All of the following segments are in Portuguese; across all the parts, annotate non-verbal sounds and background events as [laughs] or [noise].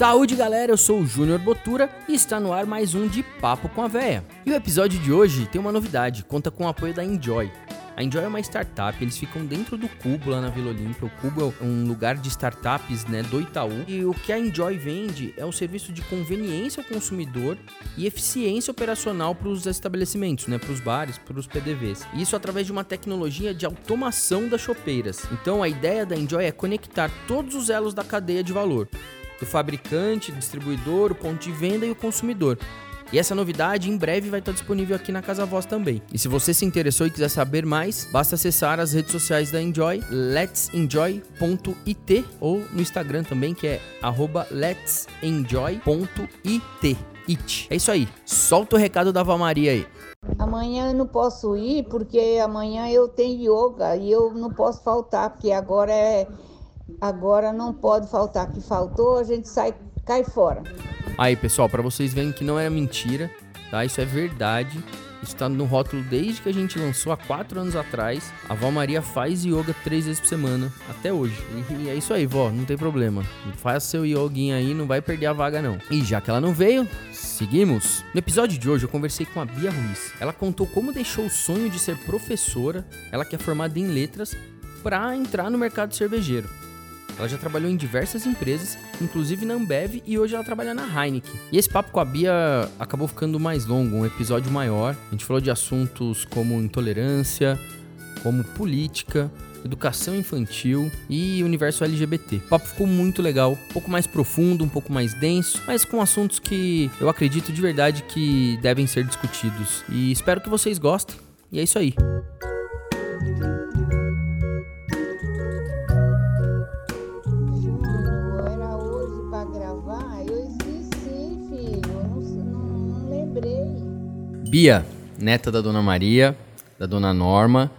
Saúde galera, eu sou o Júnior Botura e está no ar mais um de Papo com a Véia. E o episódio de hoje tem uma novidade, conta com o apoio da Enjoy. A Enjoy é uma startup, eles ficam dentro do Cubo lá na Vila Olímpia. O Cubo é um lugar de startups né, do Itaú. E o que a Enjoy vende é um serviço de conveniência ao consumidor e eficiência operacional para os estabelecimentos, né, para os bares, para os PDVs. E isso através de uma tecnologia de automação das chopeiras. Então a ideia da Enjoy é conectar todos os elos da cadeia de valor. Do fabricante, distribuidor, o ponto de venda e o consumidor e essa novidade em breve vai estar disponível aqui na Casa Voz também. E se você se interessou e quiser saber mais, basta acessar as redes sociais da Enjoy, let'senjoy.it ou no Instagram também, que é let'senjoy.it. It. É isso aí. Solta o recado da Val Maria aí. Amanhã eu não posso ir porque amanhã eu tenho yoga e eu não posso faltar porque agora é agora não pode faltar que faltou, a gente sai cai fora. Aí, pessoal, para vocês verem que não era mentira, tá? Isso é verdade. Isso tá no rótulo desde que a gente lançou há quatro anos atrás. A Val Maria faz yoga três vezes por semana, até hoje. E é isso aí, vó, não tem problema. Faz seu yoguinho aí, não vai perder a vaga não. E já que ela não veio, seguimos. No episódio de hoje eu conversei com a Bia Ruiz. Ela contou como deixou o sonho de ser professora, ela que é formada em letras, para entrar no mercado cervejeiro. Ela já trabalhou em diversas empresas, inclusive na Ambev, e hoje ela trabalha na Heineken. E esse papo com a Bia acabou ficando mais longo, um episódio maior. A gente falou de assuntos como intolerância, como política, educação infantil e universo LGBT. O papo ficou muito legal, um pouco mais profundo, um pouco mais denso, mas com assuntos que eu acredito de verdade que devem ser discutidos. E espero que vocês gostem. E é isso aí. Bia, neta da Dona Maria, da Dona Norma,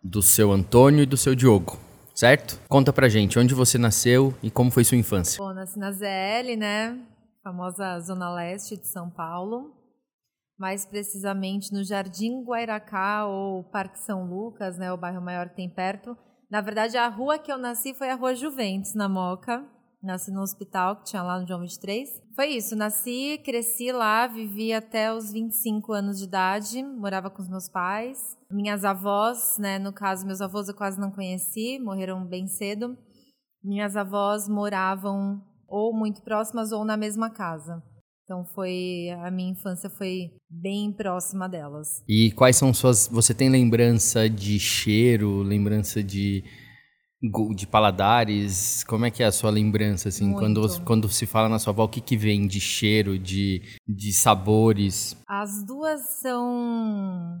do seu Antônio e do seu Diogo, certo? Conta pra gente onde você nasceu e como foi sua infância. Bom, nasci na ZL, né? Famosa Zona Leste de São Paulo. Mais precisamente no Jardim Guairacá ou Parque São Lucas, né? O bairro maior que tem perto. Na verdade, a rua que eu nasci foi a Rua Juventus, na Moca. Nasci no hospital que tinha lá no João 23. Foi isso, nasci, cresci lá, vivi até os 25 anos de idade, morava com os meus pais. Minhas avós, né, no caso, meus avós eu quase não conheci, morreram bem cedo. Minhas avós moravam ou muito próximas ou na mesma casa. Então foi a minha infância foi bem próxima delas. E quais são suas você tem lembrança de cheiro, lembrança de de paladares, como é que é a sua lembrança, assim, quando, quando se fala na sua avó, o que, que vem de cheiro, de, de sabores? As duas são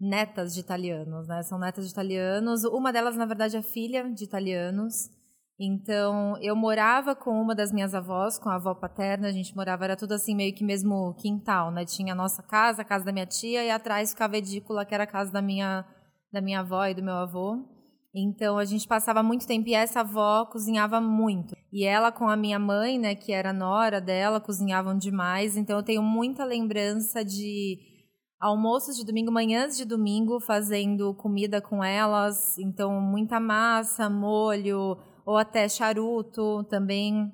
netas de italianos, né? São netas de italianos. Uma delas, na verdade, é filha de italianos. Então, eu morava com uma das minhas avós, com a avó paterna, a gente morava, era tudo assim, meio que mesmo quintal, né? Tinha a nossa casa, a casa da minha tia, e atrás ficava a edícula, que era a casa da minha, da minha avó e do meu avô. Então a gente passava muito tempo e essa avó cozinhava muito. E ela com a minha mãe, né, que era nora dela, cozinhavam demais. Então eu tenho muita lembrança de almoços de domingo, manhãs de domingo, fazendo comida com elas. Então muita massa, molho ou até charuto também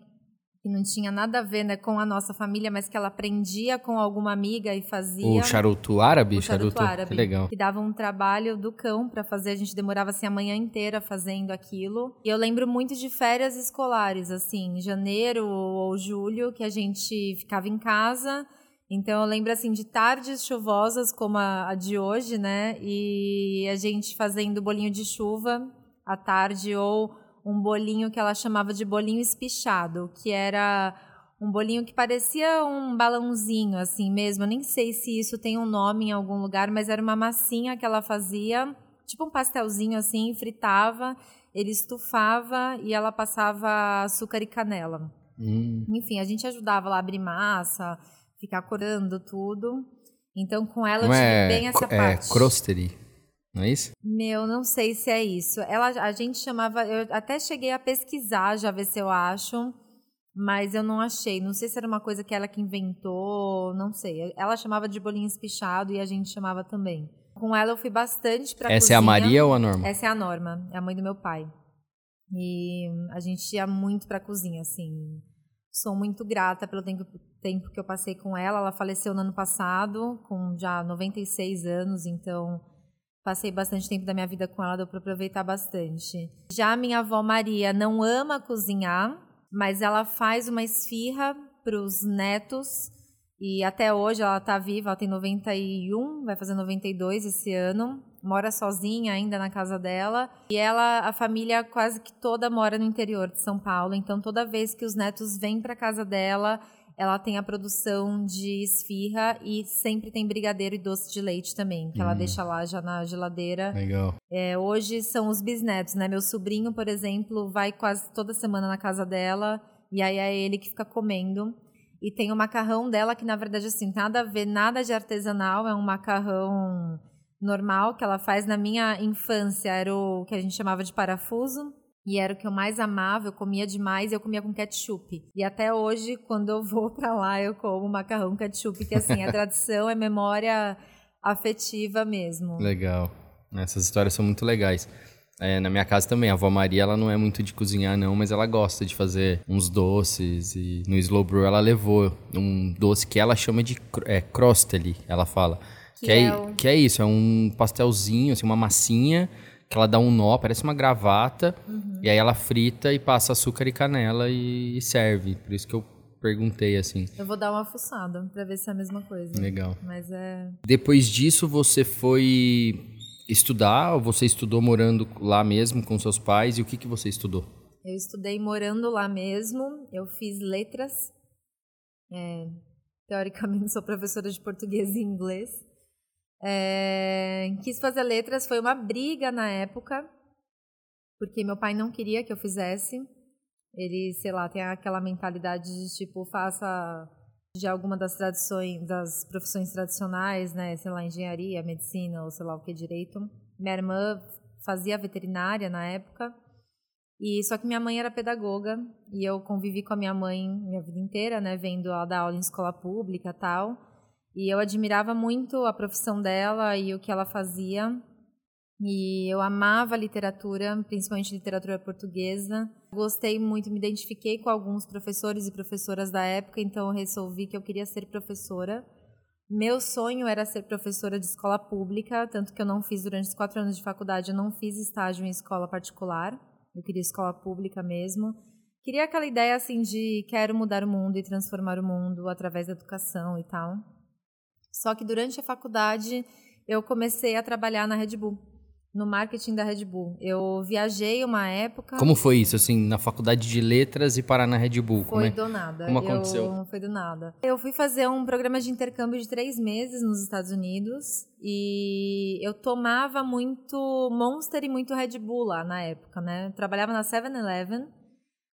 que não tinha nada a ver né, com a nossa família, mas que ela aprendia com alguma amiga e fazia. O charuto árabe? O charuto, charuto árabe. Que legal. Que dava um trabalho do cão para fazer, a gente demorava assim a manhã inteira fazendo aquilo. E eu lembro muito de férias escolares, assim, janeiro ou julho, que a gente ficava em casa. Então eu lembro assim de tardes chuvosas como a, a de hoje, né? E a gente fazendo bolinho de chuva à tarde ou um bolinho que ela chamava de bolinho espichado, que era um bolinho que parecia um balãozinho assim mesmo. Eu nem sei se isso tem um nome em algum lugar, mas era uma massinha que ela fazia, tipo um pastelzinho assim, fritava, ele estufava e ela passava açúcar e canela. Hum. Enfim, a gente ajudava lá a abrir massa, ficar corando tudo. Então, com ela Não eu tive é, bem essa é, parte. É crostery. Não é isso? Meu, não sei se é isso. Ela, a gente chamava. Eu até cheguei a pesquisar, já ver se eu acho, mas eu não achei. Não sei se era uma coisa que ela que inventou, não sei. Ela chamava de bolinho espichado e a gente chamava também. Com ela eu fui bastante pra Essa cozinha. é a Maria ou a Norma? Essa é a Norma, é a mãe do meu pai. E a gente ia muito pra cozinha, assim. Sou muito grata pelo tempo, tempo que eu passei com ela. Ela faleceu no ano passado, com já 96 anos, então passei bastante tempo da minha vida com ela, deu para aproveitar bastante. Já minha avó Maria não ama cozinhar, mas ela faz uma esfirra para os netos e até hoje ela está viva, ela tem 91, vai fazer 92 esse ano. Mora sozinha ainda na casa dela. E ela, a família quase que toda mora no interior de São Paulo. Então toda vez que os netos vêm para casa dela, ela tem a produção de esfirra e sempre tem brigadeiro e doce de leite também, que hum. ela deixa lá já na geladeira. Legal. É, hoje são os bisnetos, né? Meu sobrinho, por exemplo, vai quase toda semana na casa dela e aí é ele que fica comendo. E tem o macarrão dela, que na verdade, assim, nada a ver, nada de artesanal, é um macarrão normal que ela faz na minha infância, era o que a gente chamava de parafuso. E era o que eu mais amava, eu comia demais e eu comia com ketchup. E até hoje, quando eu vou para lá, eu como macarrão ketchup, que assim, a [laughs] tradição é memória afetiva mesmo. Legal. Essas histórias são muito legais. É, na minha casa também, a avó Maria, ela não é muito de cozinhar não, mas ela gosta de fazer uns doces e no Slow Brew ela levou um doce que ela chama de é, crosteli, ela fala. Que, que é, é o... que é isso, é um pastelzinho, assim, uma massinha que ela dá um nó, parece uma gravata, uhum. e aí ela frita e passa açúcar e canela e, e serve. Por isso que eu perguntei assim. Eu vou dar uma fuçada para ver se é a mesma coisa. Legal. Mas é. Depois disso, você foi estudar ou você estudou morando lá mesmo com seus pais? E o que, que você estudou? Eu estudei morando lá mesmo. Eu fiz letras. É, teoricamente, sou professora de português e inglês. É, quis fazer letras, foi uma briga na época, porque meu pai não queria que eu fizesse. Ele, sei lá, tem aquela mentalidade de tipo, faça de alguma das tradições, das profissões tradicionais, né, sei lá, engenharia, medicina ou sei lá o que direito. Minha irmã fazia veterinária na época. E só que minha mãe era pedagoga e eu convivi com a minha mãe minha vida inteira, né, vendo ela dar aula em escola pública, tal. E eu admirava muito a profissão dela e o que ela fazia. E eu amava literatura, principalmente literatura portuguesa. Gostei muito, me identifiquei com alguns professores e professoras da época, então eu resolvi que eu queria ser professora. Meu sonho era ser professora de escola pública, tanto que eu não fiz durante os quatro anos de faculdade, eu não fiz estágio em escola particular. Eu queria escola pública mesmo. Queria aquela ideia assim de quero mudar o mundo e transformar o mundo através da educação e tal. Só que durante a faculdade eu comecei a trabalhar na Red Bull no marketing da Red Bull. Eu viajei uma época. Como foi isso, assim, na faculdade de letras e parar na Red Bull? Foi é? do nada. Como aconteceu? Eu, foi do nada. Eu fui fazer um programa de intercâmbio de três meses nos Estados Unidos e eu tomava muito Monster e muito Red Bull lá na época, né? Eu trabalhava na 7-Eleven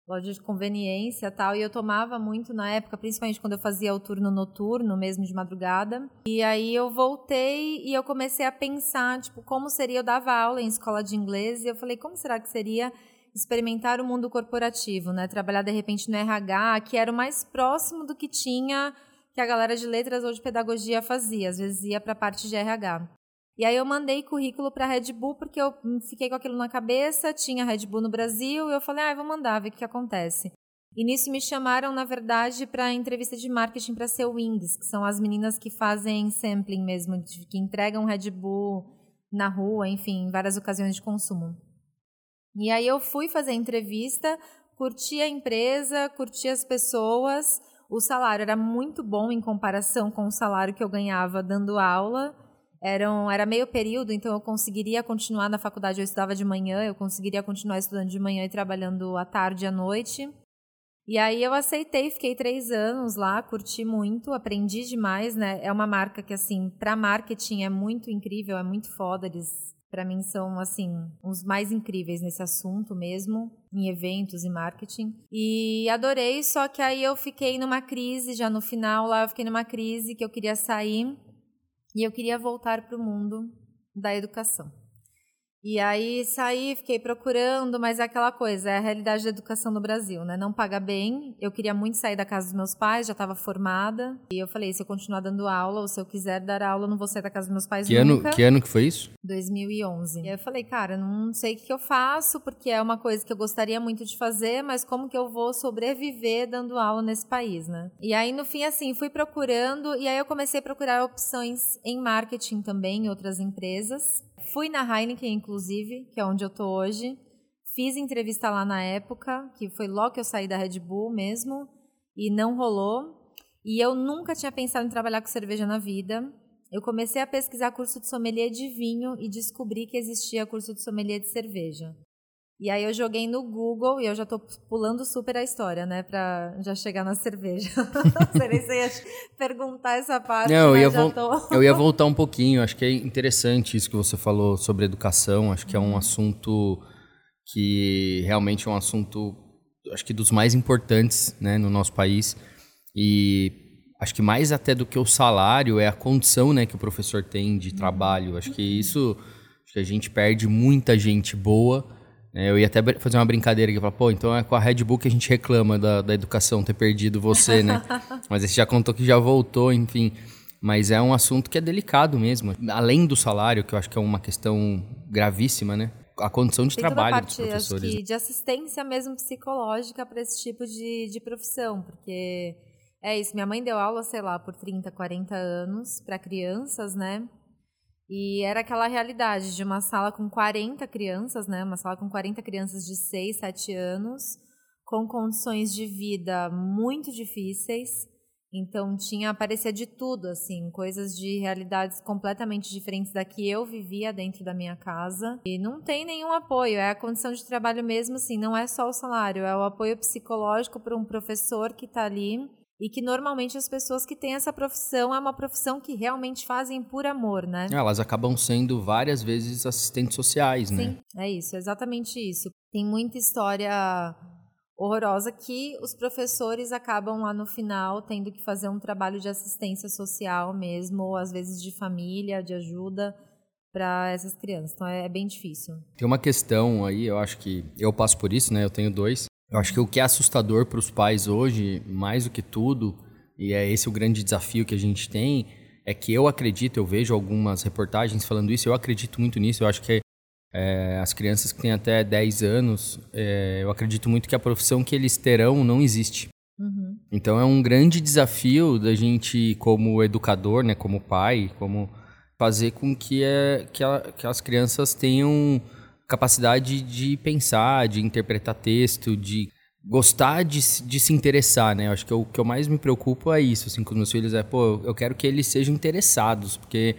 loja de conveniência tal, e eu tomava muito na época, principalmente quando eu fazia o turno noturno, mesmo de madrugada. E aí eu voltei e eu comecei a pensar, tipo, como seria, eu dava aula em escola de inglês, e eu falei, como será que seria experimentar o mundo corporativo, né? Trabalhar de repente no RH, que era o mais próximo do que tinha que a galera de letras ou de pedagogia fazia, às vezes ia para a parte de RH. E aí eu mandei currículo para a Red Bull porque eu fiquei com aquilo na cabeça, tinha Red Bull no Brasil, e eu falei, ah, eu vou mandar, ver o que, que acontece. E nisso me chamaram, na verdade, para entrevista de marketing para ser Wings, que são as meninas que fazem sampling mesmo, que entregam Red Bull na rua, enfim, em várias ocasiões de consumo. E aí eu fui fazer a entrevista, curti a empresa, curti as pessoas, o salário era muito bom em comparação com o salário que eu ganhava dando aula eram, era meio período, então eu conseguiria continuar na faculdade. Eu estudava de manhã, eu conseguiria continuar estudando de manhã e trabalhando à tarde e à noite. E aí eu aceitei, fiquei três anos lá, curti muito, aprendi demais, né? É uma marca que, assim, para marketing é muito incrível, é muito foda. Eles, para mim, são, assim, os mais incríveis nesse assunto mesmo, em eventos e marketing. E adorei, só que aí eu fiquei numa crise, já no final lá, eu fiquei numa crise que eu queria sair e eu queria voltar para o mundo da educação. E aí saí, fiquei procurando, mas é aquela coisa, é a realidade da educação no Brasil, né? Não paga bem. Eu queria muito sair da casa dos meus pais, já estava formada. E eu falei, se eu continuar dando aula, ou se eu quiser dar aula, eu não vou sair da casa dos meus pais que nunca. Ano, que ano que foi isso? 2011. E aí eu falei, cara, não sei o que eu faço, porque é uma coisa que eu gostaria muito de fazer, mas como que eu vou sobreviver dando aula nesse país, né? E aí, no fim, assim, fui procurando, e aí eu comecei a procurar opções em marketing também, em outras empresas. Fui na Heineken, inclusive, que é onde eu tô hoje. Fiz entrevista lá na época, que foi logo que eu saí da Red Bull mesmo, e não rolou. E eu nunca tinha pensado em trabalhar com cerveja na vida. Eu comecei a pesquisar curso de sommelier de vinho e descobri que existia curso de sommelier de cerveja. E aí eu joguei no Google e eu já tô pulando super a história, né? Pra já chegar na [laughs] cerveja. Não sei nem se ia perguntar essa parte, Não, eu ia, tô... eu ia voltar um pouquinho. Acho que é interessante isso que você falou sobre educação. Acho que é um assunto que realmente é um assunto, acho que dos mais importantes né, no nosso país. E acho que mais até do que o salário é a condição né, que o professor tem de trabalho. Acho que isso, acho que a gente perde muita gente boa eu ia até fazer uma brincadeira aqui, falar, pô, então é com a Red Bull que a gente reclama da, da educação ter perdido você, né? [laughs] Mas você já contou que já voltou, enfim. Mas é um assunto que é delicado mesmo. Além do salário, que eu acho que é uma questão gravíssima, né? A condição de Tem trabalho toda a dos parte, professores. Acho que de assistência mesmo psicológica para esse tipo de, de profissão, porque é isso. Minha mãe deu aula, sei lá, por 30, 40 anos para crianças, né? E era aquela realidade de uma sala com 40 crianças, né? Uma sala com 40 crianças de 6, 7 anos, com condições de vida muito difíceis. Então tinha aparecia de tudo, assim, coisas de realidades completamente diferentes da que eu vivia dentro da minha casa. E não tem nenhum apoio, é a condição de trabalho mesmo, assim, não é só o salário, é o apoio psicológico para um professor que está ali e que normalmente as pessoas que têm essa profissão é uma profissão que realmente fazem por amor, né? Elas acabam sendo várias vezes assistentes sociais, Sim, né? Sim, é isso, é exatamente isso. Tem muita história horrorosa que os professores acabam lá no final tendo que fazer um trabalho de assistência social mesmo, ou às vezes de família, de ajuda para essas crianças. Então é, é bem difícil. Tem uma questão aí, eu acho que eu passo por isso, né? Eu tenho dois. Eu acho que o que é assustador para os pais hoje, mais do que tudo, e é esse o grande desafio que a gente tem, é que eu acredito, eu vejo algumas reportagens falando isso, eu acredito muito nisso, eu acho que é, as crianças que têm até 10 anos, é, eu acredito muito que a profissão que eles terão não existe. Uhum. Então é um grande desafio da gente, como educador, né, como pai, como fazer com que, é, que, a, que as crianças tenham capacidade de pensar, de interpretar texto, de gostar de, de se interessar, né? Eu acho que o que eu mais me preocupo é isso, assim, com os meus filhos, é, pô, eu quero que eles sejam interessados, porque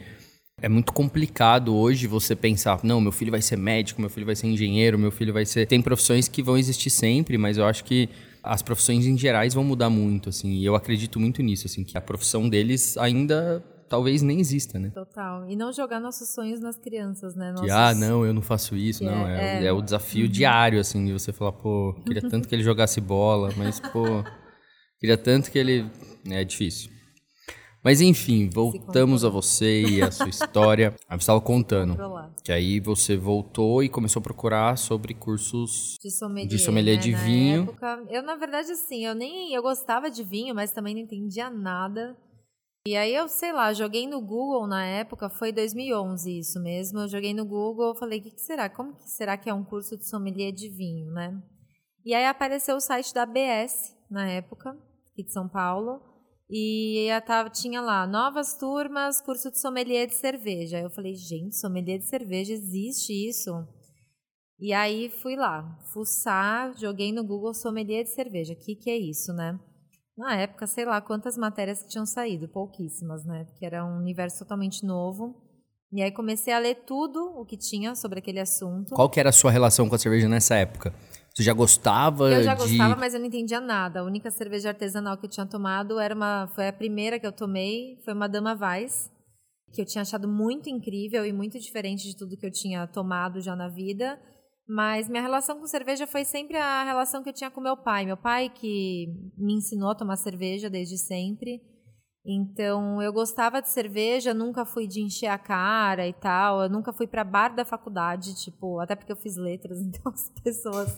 é muito complicado hoje você pensar, não, meu filho vai ser médico, meu filho vai ser engenheiro, meu filho vai ser... Tem profissões que vão existir sempre, mas eu acho que as profissões em gerais vão mudar muito, assim, e eu acredito muito nisso, assim, que a profissão deles ainda talvez nem exista, né? Total. E não jogar nossos sonhos nas crianças, né? Nossos... Que, ah, não, eu não faço isso, não. É, é, é, o desafio uhum. diário, assim, de você falar, pô, queria tanto que ele jogasse bola, mas, pô, queria tanto que ele. É difícil. Mas enfim, voltamos a você e a sua história. [laughs] Você estava contando que aí você voltou e começou a procurar sobre cursos de sommelier, de, sommelier né? de na vinho. Época, eu na verdade assim, eu nem eu gostava de vinho, mas também não entendia nada. E aí eu, sei lá, joguei no Google na época, foi 2011 isso mesmo. Eu joguei no Google, falei, o que, que, será? Como que será que é um curso de sommelier de vinho, né? E aí apareceu o site da ABS na época, aqui de São Paulo, e tava, tinha lá, novas turmas, curso de sommelier de cerveja. Eu falei, gente, sommelier de cerveja, existe isso? E aí fui lá, fuçar, joguei no Google sommelier de cerveja. O que, que é isso, né? Na época, sei lá quantas matérias que tinham saído, pouquíssimas, né? Porque era um universo totalmente novo. E aí comecei a ler tudo o que tinha sobre aquele assunto. Qual que era a sua relação com a cerveja nessa época? Você já gostava Eu já de... gostava, mas eu não entendia nada. A única cerveja artesanal que eu tinha tomado era uma, foi a primeira que eu tomei, foi uma Dama Weiss, que eu tinha achado muito incrível e muito diferente de tudo que eu tinha tomado já na vida. Mas minha relação com cerveja foi sempre a relação que eu tinha com meu pai. Meu pai que me ensinou a tomar cerveja desde sempre. Então, eu gostava de cerveja, nunca fui de encher a cara e tal. Eu nunca fui para bar da faculdade, tipo, até porque eu fiz letras, [laughs] então as pessoas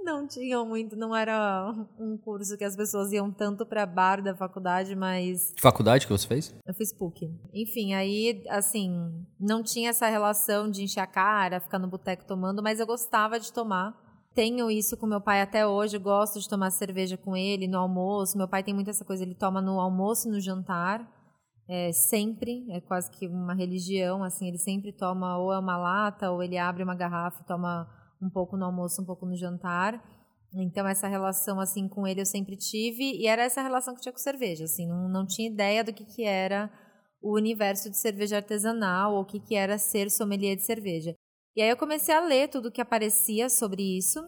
não tinham muito, não era um curso que as pessoas iam tanto para bar da faculdade, mas Que faculdade que você fez? eu fiz PUC. Enfim, aí, assim, não tinha essa relação de encher a cara, ficar no boteco tomando, mas eu gostava de tomar. Tenho isso com meu pai até hoje, gosto de tomar cerveja com ele no almoço. Meu pai tem muito essa coisa, ele toma no almoço e no jantar, é, sempre, é quase que uma religião, assim, ele sempre toma ou é uma lata, ou ele abre uma garrafa e toma um pouco no almoço, um pouco no jantar. Então, essa relação, assim, com ele eu sempre tive, e era essa relação que eu tinha com cerveja, assim, não, não tinha ideia do que, que era o universo de cerveja artesanal, ou o que, que era ser sommelier de cerveja. E aí eu comecei a ler tudo que aparecia sobre isso,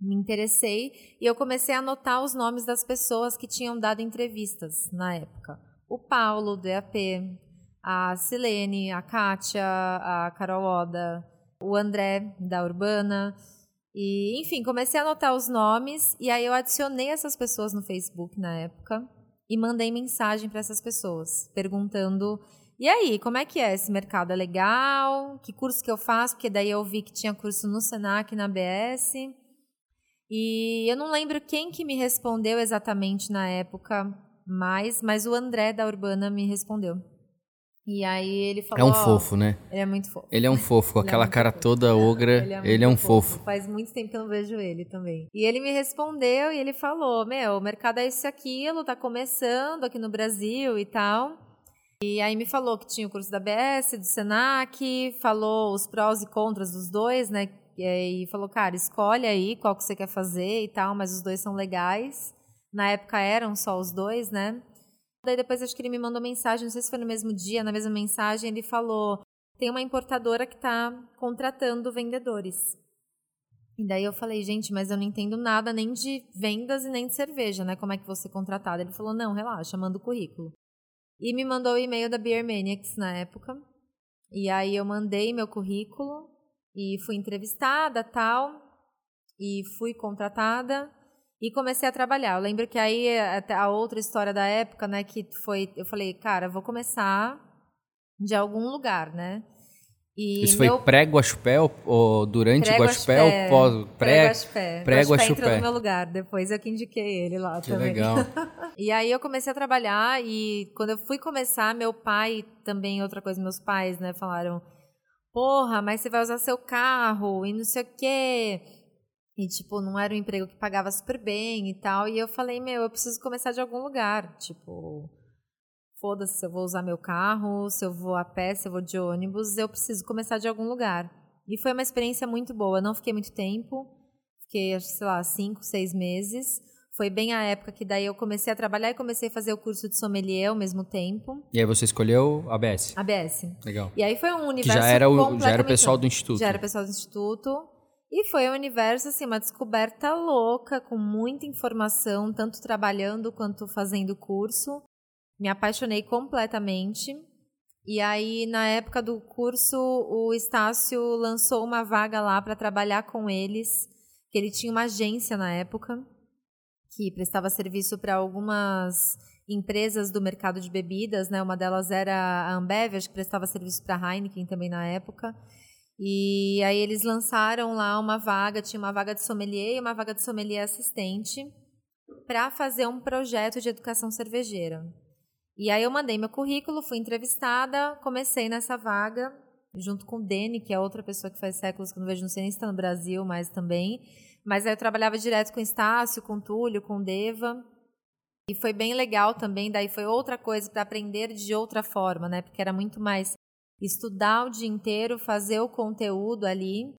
me interessei, e eu comecei a anotar os nomes das pessoas que tinham dado entrevistas na época. O Paulo, do EAP, a Silene, a Kátia, a Carol Oda, o André, da Urbana, e, enfim, comecei a anotar os nomes e aí eu adicionei essas pessoas no Facebook na época e mandei mensagem para essas pessoas, perguntando: "E aí, como é que é esse mercado é legal? Que curso que eu faço?" Porque daí eu vi que tinha curso no Senac, na BS. E eu não lembro quem que me respondeu exatamente na época, mais, mas o André da Urbana me respondeu. E aí ele É falou: um "Ó, fofo, né? Ele é muito fofo. Ele é um fofo, com Ele é aquela muito cara fofo. toda ogra. Ele é, um muito fofo. Faz muito tempo que eu não vejo ele também. E ele me respondeu e ele falou: Meu, o mercado é isso e aquilo, tá começando aqui no Brasil e tal. E aí me falou que tinha o curso da BS, do Senac, falou os prós e contras dos dois, né? E falou, cara, escolhe aí qual que você quer fazer e tal, mas os dois são legais. Na época eram só os dois, né? Daí depois acho que ele me mandou mensagem, não sei se foi no mesmo dia, na mesma mensagem, ele falou: tem uma importadora que está contratando vendedores. E daí eu falei, gente, mas eu não entendo nada nem de vendas e nem de cerveja, né? Como é que ser contratada? Ele falou, não, relaxa, manda o currículo. E me mandou o e-mail da Beer Maniacs na época. E aí eu mandei meu currículo e fui entrevistada, tal, e fui contratada e comecei a trabalhar. Eu lembro que aí a outra história da época, né, que foi, eu falei, cara, vou começar de algum lugar, né? E Isso foi meu pré-Guaxupé ou, ou durante. Guaxupé ou pós? Pré, Pré-Guaxupé. pré-Guaxupé. Guaxupé entrou no meu lugar depois, eu que indiquei ele lá que também. legal. [laughs] E aí eu comecei a trabalhar e quando eu fui começar, meu pai também, outra coisa, meus pais, né, falaram, porra, mas você vai usar seu carro e não sei o quê. E, tipo, não era um emprego que pagava super bem e tal. E eu falei, meu, eu preciso começar de algum lugar. Tipo, foda-se se eu vou usar meu carro, se eu vou a pé, se eu vou de ônibus, eu preciso começar de algum lugar. E foi uma experiência muito boa. Eu não fiquei muito tempo, fiquei, que, sei lá, cinco, seis meses. Foi bem a época que daí eu comecei a trabalhar e comecei a fazer o curso de sommelier ao mesmo tempo, E aí você escolheu a ABS. ABS. Legal. E aí foi um Que universo já era, o, já era o pessoal do instituto. já era pessoal do instituto. E foi um universo, assim, uma descoberta louca, com muita informação, tanto trabalhando quanto fazendo curso. Me apaixonei completamente. E aí, na época do curso, o Estácio lançou uma vaga lá para trabalhar com eles, que ele tinha uma agência na época, que prestava serviço para algumas empresas do mercado de bebidas, né? Uma delas era a Ambev, acho que prestava serviço para a Heineken também na época. E aí eles lançaram lá uma vaga, tinha uma vaga de sommelier e uma vaga de sommelier assistente para fazer um projeto de educação cervejeira. E aí eu mandei meu currículo, fui entrevistada, comecei nessa vaga junto com o Dene, que é outra pessoa que faz séculos que eu não vejo, não sei nem se está no Brasil, mas também. Mas aí eu trabalhava direto com o Estácio, com o Túlio, com o Deva. E foi bem legal também, daí foi outra coisa para aprender de outra forma, né? Porque era muito mais estudar o dia inteiro, fazer o conteúdo ali.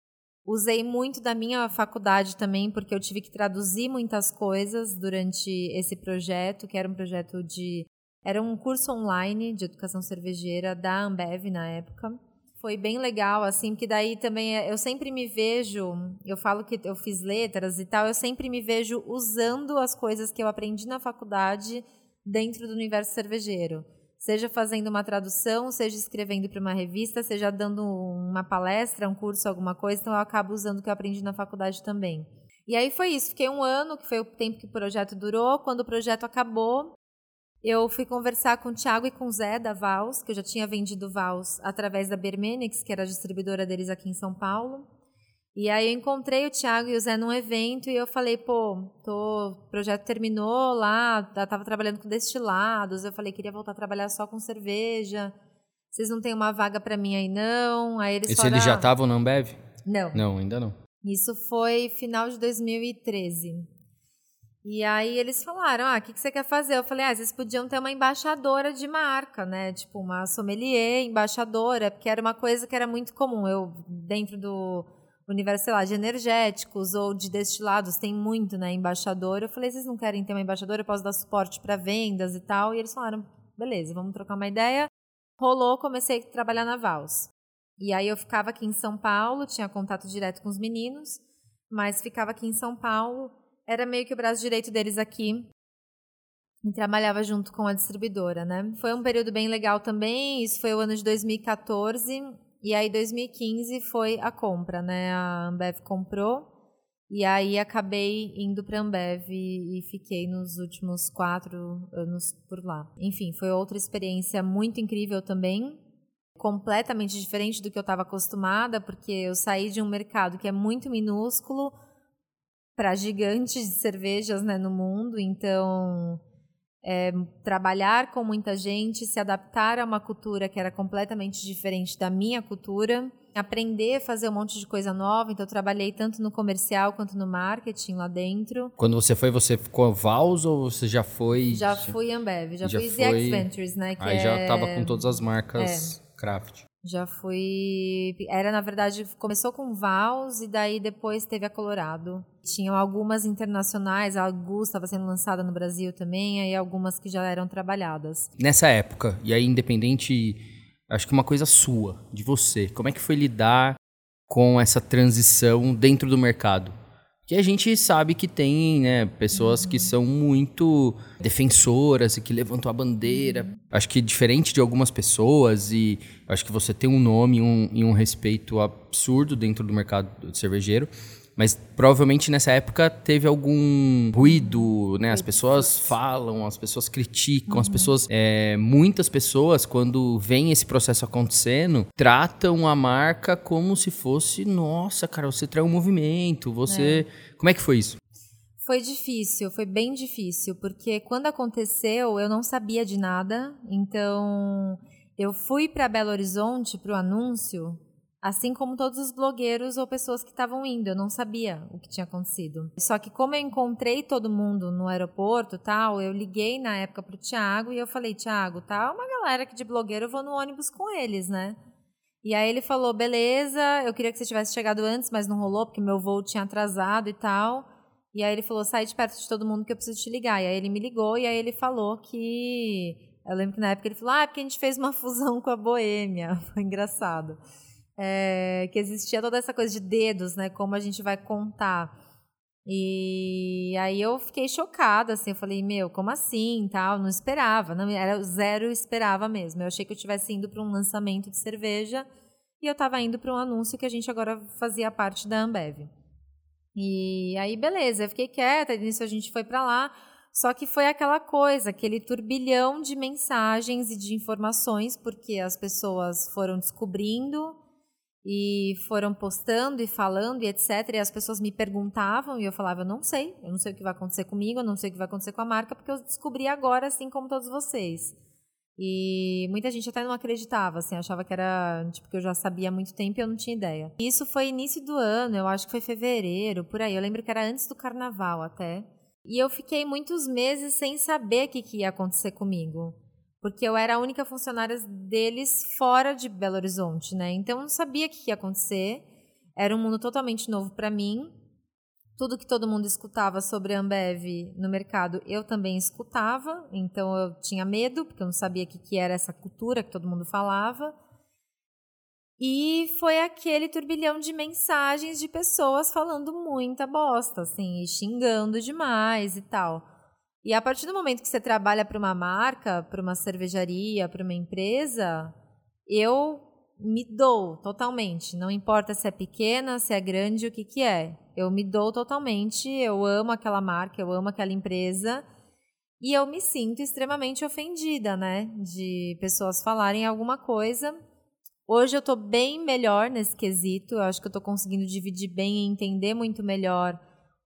Usei muito da minha faculdade também, porque eu tive que traduzir muitas coisas durante esse projeto, que era um projeto de. Era um curso online de educação cervejeira da Ambev na época. Foi bem legal, assim, porque daí também eu sempre me vejo. Eu falo que eu fiz letras e tal, eu sempre me vejo usando as coisas que eu aprendi na faculdade dentro do universo cervejeiro seja fazendo uma tradução, seja escrevendo para uma revista, seja dando uma palestra, um curso, alguma coisa, então eu acabo usando o que eu aprendi na faculdade também. E aí foi isso, fiquei um ano, que foi o tempo que o projeto durou. Quando o projeto acabou, eu fui conversar com o Thiago e com o Zé da Vals, que eu já tinha vendido Vals através da Bermenix, que era a distribuidora deles aqui em São Paulo. E aí eu encontrei o Thiago e o Zé num evento e eu falei, pô, tô, o projeto terminou lá, tava trabalhando com destilados, eu falei, queria voltar a trabalhar só com cerveja. Vocês não têm uma vaga para mim aí não? Aí eles Esse falaram, eles já ah, estavam na Ambev? Não. Não, ainda não. Isso foi final de 2013. E aí eles falaram, ah, o que, que você quer fazer? Eu falei, ah, vocês podiam ter uma embaixadora de marca, né? Tipo, uma sommelier, embaixadora, porque era uma coisa que era muito comum. Eu, dentro do universo, sei lá, de energéticos ou de destilados, tem muito, né, embaixador. Eu falei, vocês não querem ter uma embaixadora? Eu posso dar suporte para vendas e tal. E eles falaram, beleza, vamos trocar uma ideia. Rolou, comecei a trabalhar na Vals. E aí eu ficava aqui em São Paulo, tinha contato direto com os meninos, mas ficava aqui em São Paulo era meio que o braço direito deles aqui. E trabalhava junto com a distribuidora, né? Foi um período bem legal também. Isso foi o ano de 2014. E aí, 2015 foi a compra, né? A Ambev comprou. E aí acabei indo para a Ambev e fiquei nos últimos quatro anos por lá. Enfim, foi outra experiência muito incrível também. Completamente diferente do que eu estava acostumada, porque eu saí de um mercado que é muito minúsculo para gigantes de cervejas né, no mundo. Então, é, trabalhar com muita gente, se adaptar a uma cultura que era completamente diferente da minha cultura, aprender a fazer um monte de coisa nova. Então, eu trabalhei tanto no comercial quanto no marketing lá dentro. Quando você foi, você ficou Vals ou você já foi? Já fui Ambev, já, já fui ZX Ventures, né? Que Aí é... já estava com todas as marcas é. craft. Já fui. Era, na verdade, começou com Vals e daí depois teve a Colorado. Tinham algumas internacionais, a Augusta estava sendo lançada no Brasil também, aí algumas que já eram trabalhadas. Nessa época, e aí independente, acho que uma coisa sua, de você, como é que foi lidar com essa transição dentro do mercado? Que a gente sabe que tem né, pessoas que são muito defensoras e que levantam a bandeira. Acho que diferente de algumas pessoas, e acho que você tem um nome e um, e um respeito absurdo dentro do mercado cervejeiro. Mas provavelmente nessa época teve algum ruído, né? As pessoas falam, as pessoas criticam, uhum. as pessoas. É, muitas pessoas, quando vem esse processo acontecendo, tratam a marca como se fosse, nossa, cara, você traz um movimento, você. É. Como é que foi isso? Foi difícil, foi bem difícil, porque quando aconteceu eu não sabia de nada, então eu fui para Belo Horizonte para o anúncio Assim como todos os blogueiros ou pessoas que estavam indo, eu não sabia o que tinha acontecido. Só que como eu encontrei todo mundo no aeroporto, tal, eu liguei na época pro Thiago e eu falei: "Thiago, tá uma galera aqui de blogueiro, eu vou no ônibus com eles, né?" E aí ele falou: "Beleza, eu queria que você tivesse chegado antes, mas não rolou porque meu voo tinha atrasado e tal." E aí ele falou: "Sai de perto de todo mundo que eu preciso te ligar." E aí ele me ligou e aí ele falou que eu lembro que na época ele falou: "Ah, é porque a gente fez uma [laughs] fusão com a Boêmia." [laughs] Foi engraçado é, que existia toda essa coisa de dedos, né? Como a gente vai contar. E aí eu fiquei chocada, assim, eu falei, meu, como assim, tal, não esperava, não era zero esperava mesmo. Eu achei que eu estivesse indo para um lançamento de cerveja e eu estava indo para um anúncio que a gente agora fazia parte da Ambev. E aí beleza, eu fiquei quieta, nisso a gente foi para lá, só que foi aquela coisa, aquele turbilhão de mensagens e de informações, porque as pessoas foram descobrindo e foram postando e falando e etc. E as pessoas me perguntavam e eu falava: eu não sei, eu não sei o que vai acontecer comigo, eu não sei o que vai acontecer com a marca, porque eu descobri agora, assim como todos vocês. E muita gente até não acreditava, assim, achava que era, tipo, que eu já sabia há muito tempo e eu não tinha ideia. Isso foi início do ano, eu acho que foi fevereiro, por aí. Eu lembro que era antes do carnaval até. E eu fiquei muitos meses sem saber o que, que ia acontecer comigo porque eu era a única funcionária deles fora de Belo Horizonte, né? Então eu não sabia o que ia acontecer. Era um mundo totalmente novo para mim. Tudo que todo mundo escutava sobre a Ambev no mercado, eu também escutava. Então eu tinha medo, porque eu não sabia o que era essa cultura que todo mundo falava. E foi aquele turbilhão de mensagens de pessoas falando muita bosta, assim, e xingando demais e tal. E a partir do momento que você trabalha para uma marca, para uma cervejaria, para uma empresa, eu me dou totalmente. Não importa se é pequena, se é grande, o que, que é. Eu me dou totalmente. Eu amo aquela marca, eu amo aquela empresa. E eu me sinto extremamente ofendida, né? De pessoas falarem alguma coisa. Hoje eu tô bem melhor nesse quesito. Eu acho que eu tô conseguindo dividir bem e entender muito melhor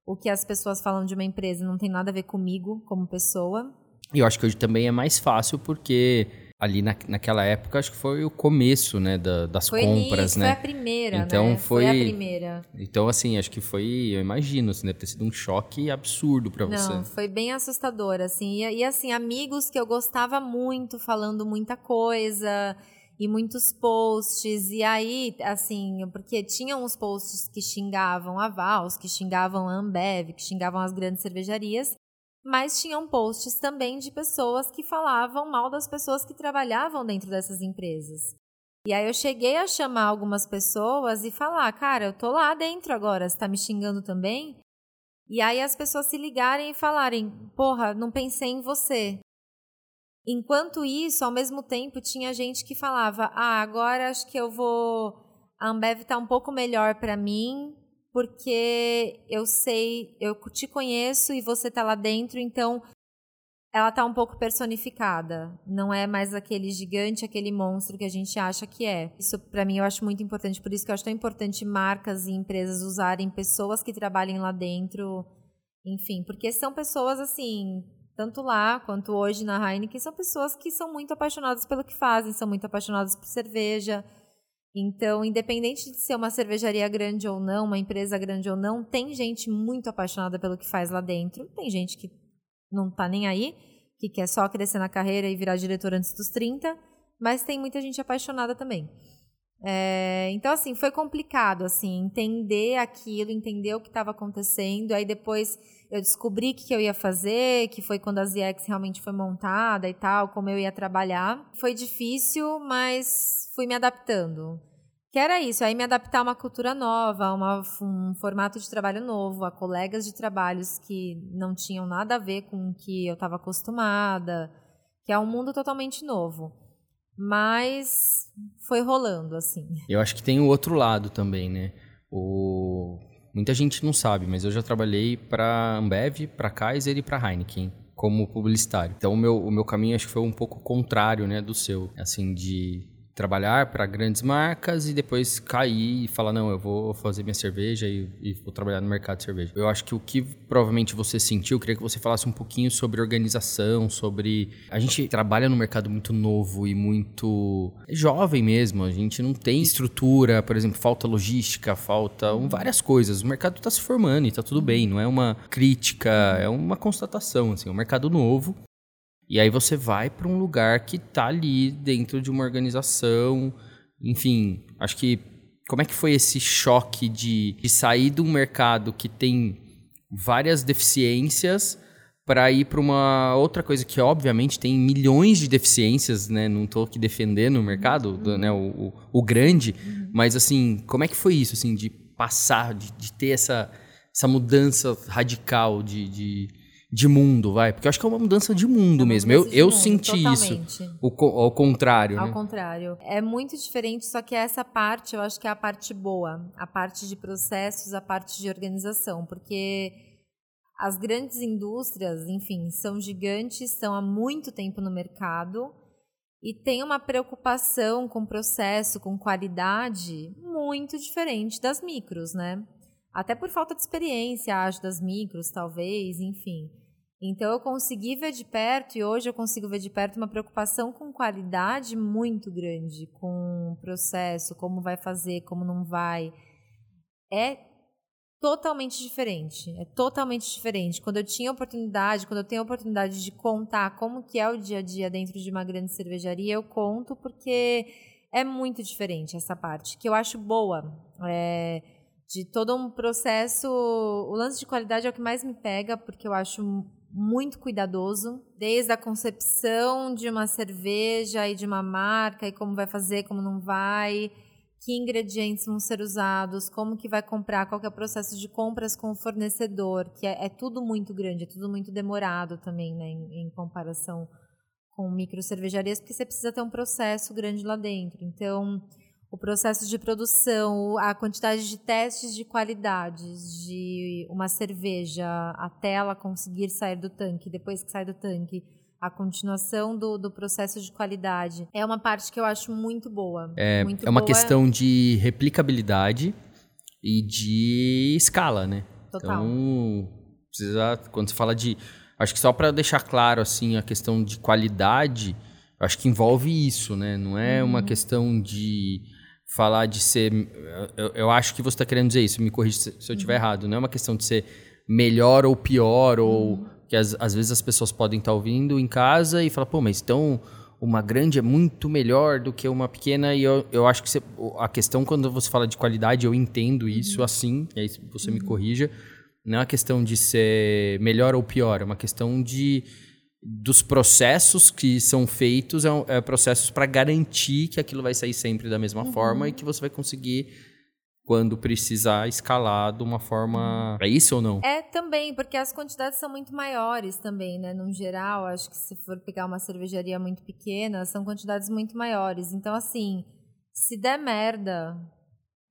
o que as pessoas falam de uma empresa não tem nada a ver comigo como pessoa. E eu acho que hoje também é mais fácil porque ali na, naquela época acho que foi o começo, né, da, das foi compras, início, né? Foi a primeira, então né? foi, foi a primeira. Então assim, acho que foi, eu imagino, assim, deve ter sido um choque absurdo para você. Não, foi bem assustador, assim. E, e assim, amigos que eu gostava muito, falando muita coisa e muitos posts. E aí, assim, porque tinham uns posts que xingavam a Vals, que xingavam a Ambev, que xingavam as grandes cervejarias mas tinham posts também de pessoas que falavam mal das pessoas que trabalhavam dentro dessas empresas. E aí eu cheguei a chamar algumas pessoas e falar, cara, eu tô lá dentro agora, você tá me xingando também? E aí as pessoas se ligarem e falarem, porra, não pensei em você. Enquanto isso, ao mesmo tempo, tinha gente que falava, ah, agora acho que eu vou. A Ambev tá um pouco melhor para mim, porque eu sei, eu te conheço e você tá lá dentro, então ela tá um pouco personificada. Não é mais aquele gigante, aquele monstro que a gente acha que é. Isso para mim eu acho muito importante, por isso que eu acho tão importante marcas e empresas usarem pessoas que trabalhem lá dentro, enfim, porque são pessoas assim, tanto lá quanto hoje na Heineken, são pessoas que são muito apaixonadas pelo que fazem, são muito apaixonadas por cerveja, então, independente de ser uma cervejaria grande ou não, uma empresa grande ou não, tem gente muito apaixonada pelo que faz lá dentro. Tem gente que não está nem aí, que quer só crescer na carreira e virar diretor antes dos 30, mas tem muita gente apaixonada também. É, então, assim, foi complicado, assim, entender aquilo, entender o que estava acontecendo. Aí depois eu descobri o que eu ia fazer, que foi quando a ZX realmente foi montada e tal, como eu ia trabalhar. Foi difícil, mas fui me adaptando. Que era isso, aí me adaptar a uma cultura nova, a uma, um formato de trabalho novo, a colegas de trabalhos que não tinham nada a ver com o que eu estava acostumada, que é um mundo totalmente novo. Mas foi rolando, assim. Eu acho que tem o outro lado também, né? O... Muita gente não sabe, mas eu já trabalhei para Ambev, para Kaiser e para Heineken como publicitário. Então o meu, o meu caminho acho que foi um pouco contrário, né, do seu, assim de trabalhar para grandes marcas e depois cair e falar não eu vou fazer minha cerveja e, e, vou trabalhar no mercado de cerveja. Eu acho que o que provavelmente você sentiu eu queria que você falasse um pouquinho sobre organização sobre a gente trabalha no mercado muito novo e muito jovem mesmo a gente não tem estrutura por exemplo falta logística falta várias coisas o mercado está se formando e está tudo bem não é uma crítica é uma constatação assim é um mercado novo e aí você vai para um lugar que está ali dentro de uma organização. Enfim, acho que como é que foi esse choque de, de sair de um mercado que tem várias deficiências para ir para uma outra coisa que obviamente tem milhões de deficiências, né? Não estou aqui defendendo o mercado, uhum. né? O, o, o grande, uhum. mas assim, como é que foi isso, assim, de passar, de, de ter essa, essa mudança radical de, de de mundo, vai. Porque eu acho que é uma mudança de mundo é mesmo. Eu, eu mundo, senti totalmente. isso. O, ao contrário, Ao né? contrário. É muito diferente, só que essa parte eu acho que é a parte boa. A parte de processos, a parte de organização. Porque as grandes indústrias, enfim, são gigantes, estão há muito tempo no mercado e tem uma preocupação com processo, com qualidade muito diferente das micros, né? Até por falta de experiência, acho, das micros, talvez, enfim. Então eu consegui ver de perto e hoje eu consigo ver de perto uma preocupação com qualidade muito grande, com o processo, como vai fazer, como não vai. É totalmente diferente, é totalmente diferente. Quando eu tinha oportunidade, quando eu tenho a oportunidade de contar como que é o dia a dia dentro de uma grande cervejaria, eu conto porque é muito diferente essa parte, que eu acho boa. É, de todo um processo, o lance de qualidade é o que mais me pega, porque eu acho muito cuidadoso, desde a concepção de uma cerveja e de uma marca e como vai fazer, como não vai, que ingredientes vão ser usados, como que vai comprar, qual que é o processo de compras com o fornecedor, que é, é tudo muito grande, é tudo muito demorado também, né, em, em comparação com micro cervejarias, porque você precisa ter um processo grande lá dentro. Então, o processo de produção, a quantidade de testes de qualidades de uma cerveja até ela conseguir sair do tanque, depois que sai do tanque, a continuação do, do processo de qualidade, é uma parte que eu acho muito boa. É, muito é uma boa. questão de replicabilidade e de escala, né? Total. Então, precisa, quando você fala de. Acho que só para deixar claro assim a questão de qualidade, acho que envolve isso, né? Não é Uhum. uma questão de falar de ser. Eu, eu acho que você está querendo dizer isso, me corrija se, se eu Uhum. estiver errado. Não é uma questão de ser melhor ou pior, ou que às, às vezes as pessoas podem estar ouvindo em casa e falar, pô, mas então uma grande é muito melhor do que uma pequena, e eu, eu acho que você- a questão quando você fala de qualidade, eu entendo isso assim, e aí você me corrija, não é uma questão de ser melhor ou pior, é uma questão de dos processos que são feitos, é, é processos para garantir que aquilo vai sair sempre da mesma forma e que você vai conseguir, quando precisar, escalar de uma forma. É isso ou não? É também, porque as quantidades são muito maiores também, né? No geral, acho que se for pegar uma cervejaria muito pequena, são quantidades muito maiores. Então, assim, se der merda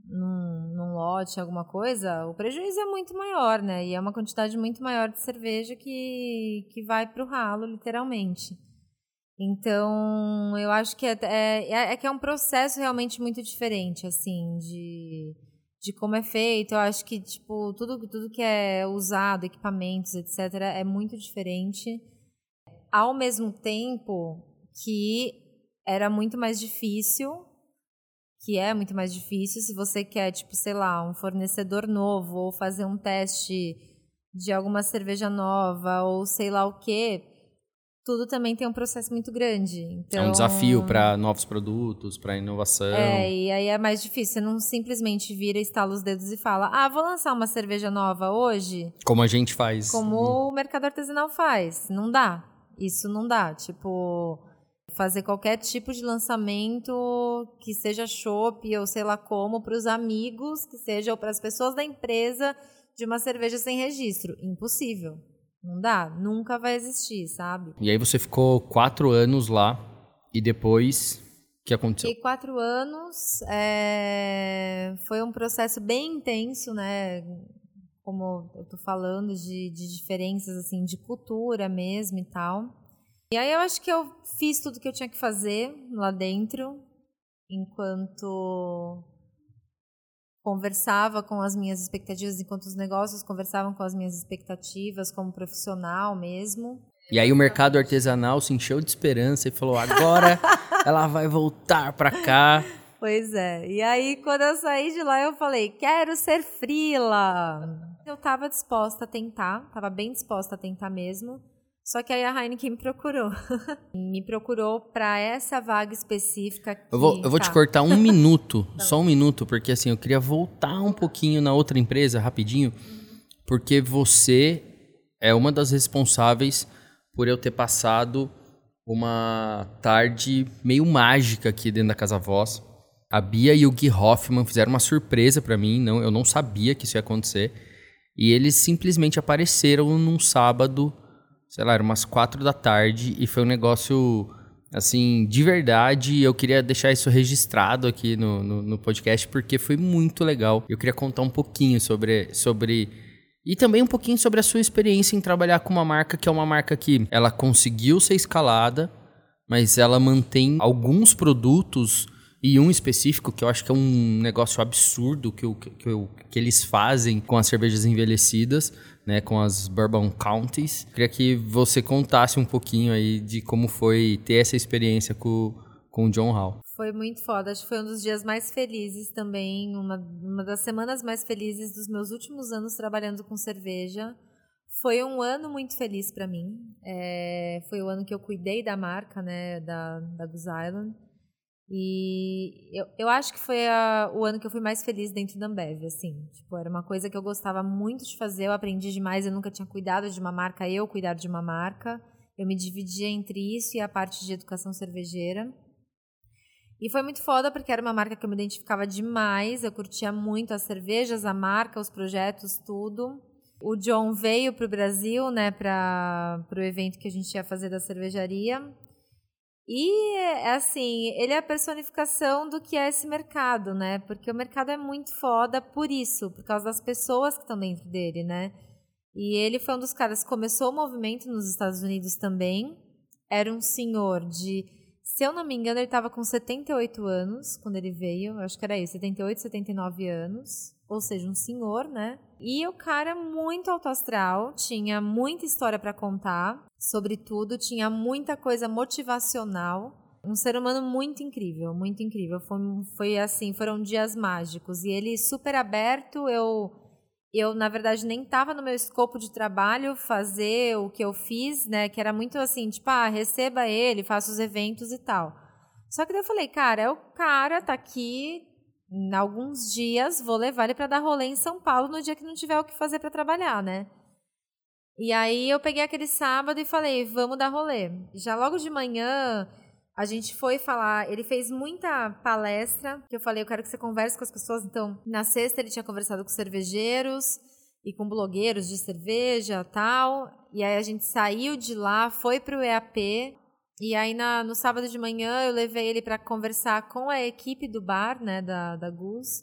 num, num lote, alguma coisa, o prejuízo é muito maior, né? E é uma quantidade muito maior de cerveja que, que vai pro ralo, literalmente. Então, eu acho que é, é, é que é um processo realmente muito diferente, assim, de, de como é feito. Eu acho que, tipo, tudo, tudo que é usado, equipamentos, etc., é muito diferente. Ao mesmo tempo que era muito mais difícil, que é muito mais difícil se você quer, tipo, sei lá, um fornecedor novo ou fazer um teste de alguma cerveja nova ou sei lá o quê. Tudo também tem um processo muito grande. Então, É um desafio para novos produtos, para inovação. é, e aí é mais difícil. Você não simplesmente vira, estala os dedos e fala: Ah, vou lançar uma cerveja nova hoje, Como a gente faz. como o mercado artesanal faz. Não dá. Isso não dá. Tipo, fazer qualquer tipo de lançamento que seja chopp ou sei lá como para os amigos, que seja ou para as pessoas da empresa de uma cerveja sem registro. Impossível. Não dá. Nunca vai existir, sabe? E aí você ficou quatro anos lá e depois o que aconteceu? Fiquei quatro anos. é, Foi um processo bem intenso, né? Como eu tô falando, de, de diferenças assim, de cultura mesmo e tal. E aí eu acho que eu fiz tudo que eu tinha que fazer lá dentro, enquanto conversava com as minhas expectativas, enquanto os negócios conversavam com as minhas expectativas como profissional mesmo. E aí o mercado artesanal se encheu de esperança e falou: agora [laughs] ela vai voltar para cá. Pois é. E aí, quando eu saí de lá, eu falei: quero ser frila. Eu tava disposta a tentar, tava bem disposta a tentar mesmo. Só que aí a Heineken me procurou. [laughs] me procurou para essa vaga específica. Que, Eu vou, eu vou te tá. cortar um [laughs] minuto, só um minuto, porque assim, eu queria voltar um pouquinho na outra empresa, rapidinho, porque você é uma das responsáveis por eu ter passado uma tarde meio mágica aqui dentro da Casa Voz. A Bia e o Gui Hoffman fizeram uma surpresa pra mim, não, eu não sabia que isso ia acontecer. E eles simplesmente apareceram num sábado, sei lá, era umas quatro da tarde, e foi um negócio, assim, de verdade. Eu queria deixar isso registrado aqui no, no, no podcast, porque foi muito legal. Eu queria contar um pouquinho sobre, sobre. E também um pouquinho sobre a sua experiência em trabalhar com uma marca que é uma marca que ela conseguiu ser escalada, mas ela mantém alguns produtos e um específico que eu acho que é um negócio absurdo que, o- que, que eles fazem com as cervejas envelhecidas, né, com as Bourbon Counties. Queria que você contasse um pouquinho aí de como foi ter essa experiência com, com o John Hall. Foi muito foda. Acho que foi um dos dias mais felizes também. Uma, uma das semanas mais felizes dos meus últimos anos trabalhando com cerveja. Foi um ano muito feliz para mim. É, foi o ano que eu cuidei da marca, né, da, da Goose Island. E eu, eu acho que foi a- o ano que eu fui mais feliz dentro da Ambev, assim. Tipo, era uma coisa que eu gostava muito de fazer, eu aprendi demais, eu nunca tinha cuidado de uma marca, eu cuidar de uma marca. Eu me dividia entre isso e a parte de educação cervejeira. E foi muito foda porque era uma marca que eu me identificava demais, eu curtia muito as cervejas, a marca, os projetos, tudo. O John veio para o Brasil, né, para o evento que a gente ia fazer da cervejaria. E, é assim, ele é a personificação do que é esse mercado, né? Porque o mercado é muito foda por isso, por causa das pessoas que estão dentro dele, né? E ele foi um dos caras que começou o movimento nos Estados Unidos também. Era um senhor de, se eu não me engano, ele estava com 78 anos quando ele veio. Acho que era isso, 78, 79 anos. Ou seja, um senhor, né? E o cara muito alto astral, tinha muita história para contar, sobretudo tinha muita coisa motivacional. Um ser humano muito incrível, muito incrível. Foi, foi assim, foram dias mágicos. E ele super aberto, eu eu, na verdade, nem estava no meu escopo de trabalho fazer o que eu fiz, né? Que era muito assim, tipo, ah, receba ele, faça os eventos e tal. Só que daí eu falei, cara, é o cara tá aqui em alguns dias, vou levar ele para dar rolê em São Paulo no dia que não tiver o que fazer para trabalhar, né? E aí eu peguei aquele sábado e falei, vamos dar rolê. Já logo de manhã, a gente foi falar, ele fez muita palestra, que eu falei, eu quero que você converse com as pessoas. Então, na sexta ele tinha conversado com cervejeiros e com blogueiros de cerveja tal. E aí a gente saiu de lá, foi para o EAP. E aí na, no sábado de manhã eu levei ele para conversar com a equipe do bar, né, da, da Gus.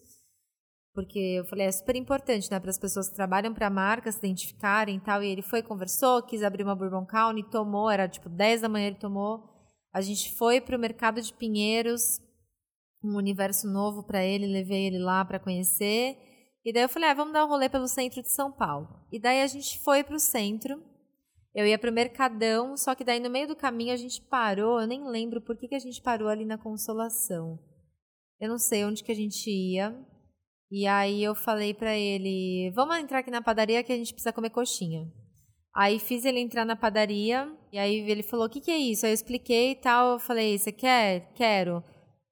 Porque eu falei, é super importante, né, para as pessoas que trabalham para a marca se identificarem e tal. E ele foi, conversou, quis abrir uma Bourbon County, tomou, era tipo 10 da manhã ele tomou. A gente foi para o mercado de Pinheiros, um universo novo para ele, levei ele lá para conhecer. E daí eu falei, ah, vamos dar um rolê pelo centro de São Paulo. E daí a gente foi para o centro. Eu ia para o Mercadão, só que daí no meio do caminho a gente parou. Eu nem lembro por que, que a gente parou ali na Consolação. Eu não sei onde que a gente ia. E aí eu falei para ele, vamos entrar aqui na padaria que a gente precisa comer coxinha. Aí fiz ele entrar na padaria, e aí ele falou: O que, que é isso? Aí eu expliquei e tal. Eu falei: Você quer? Quero.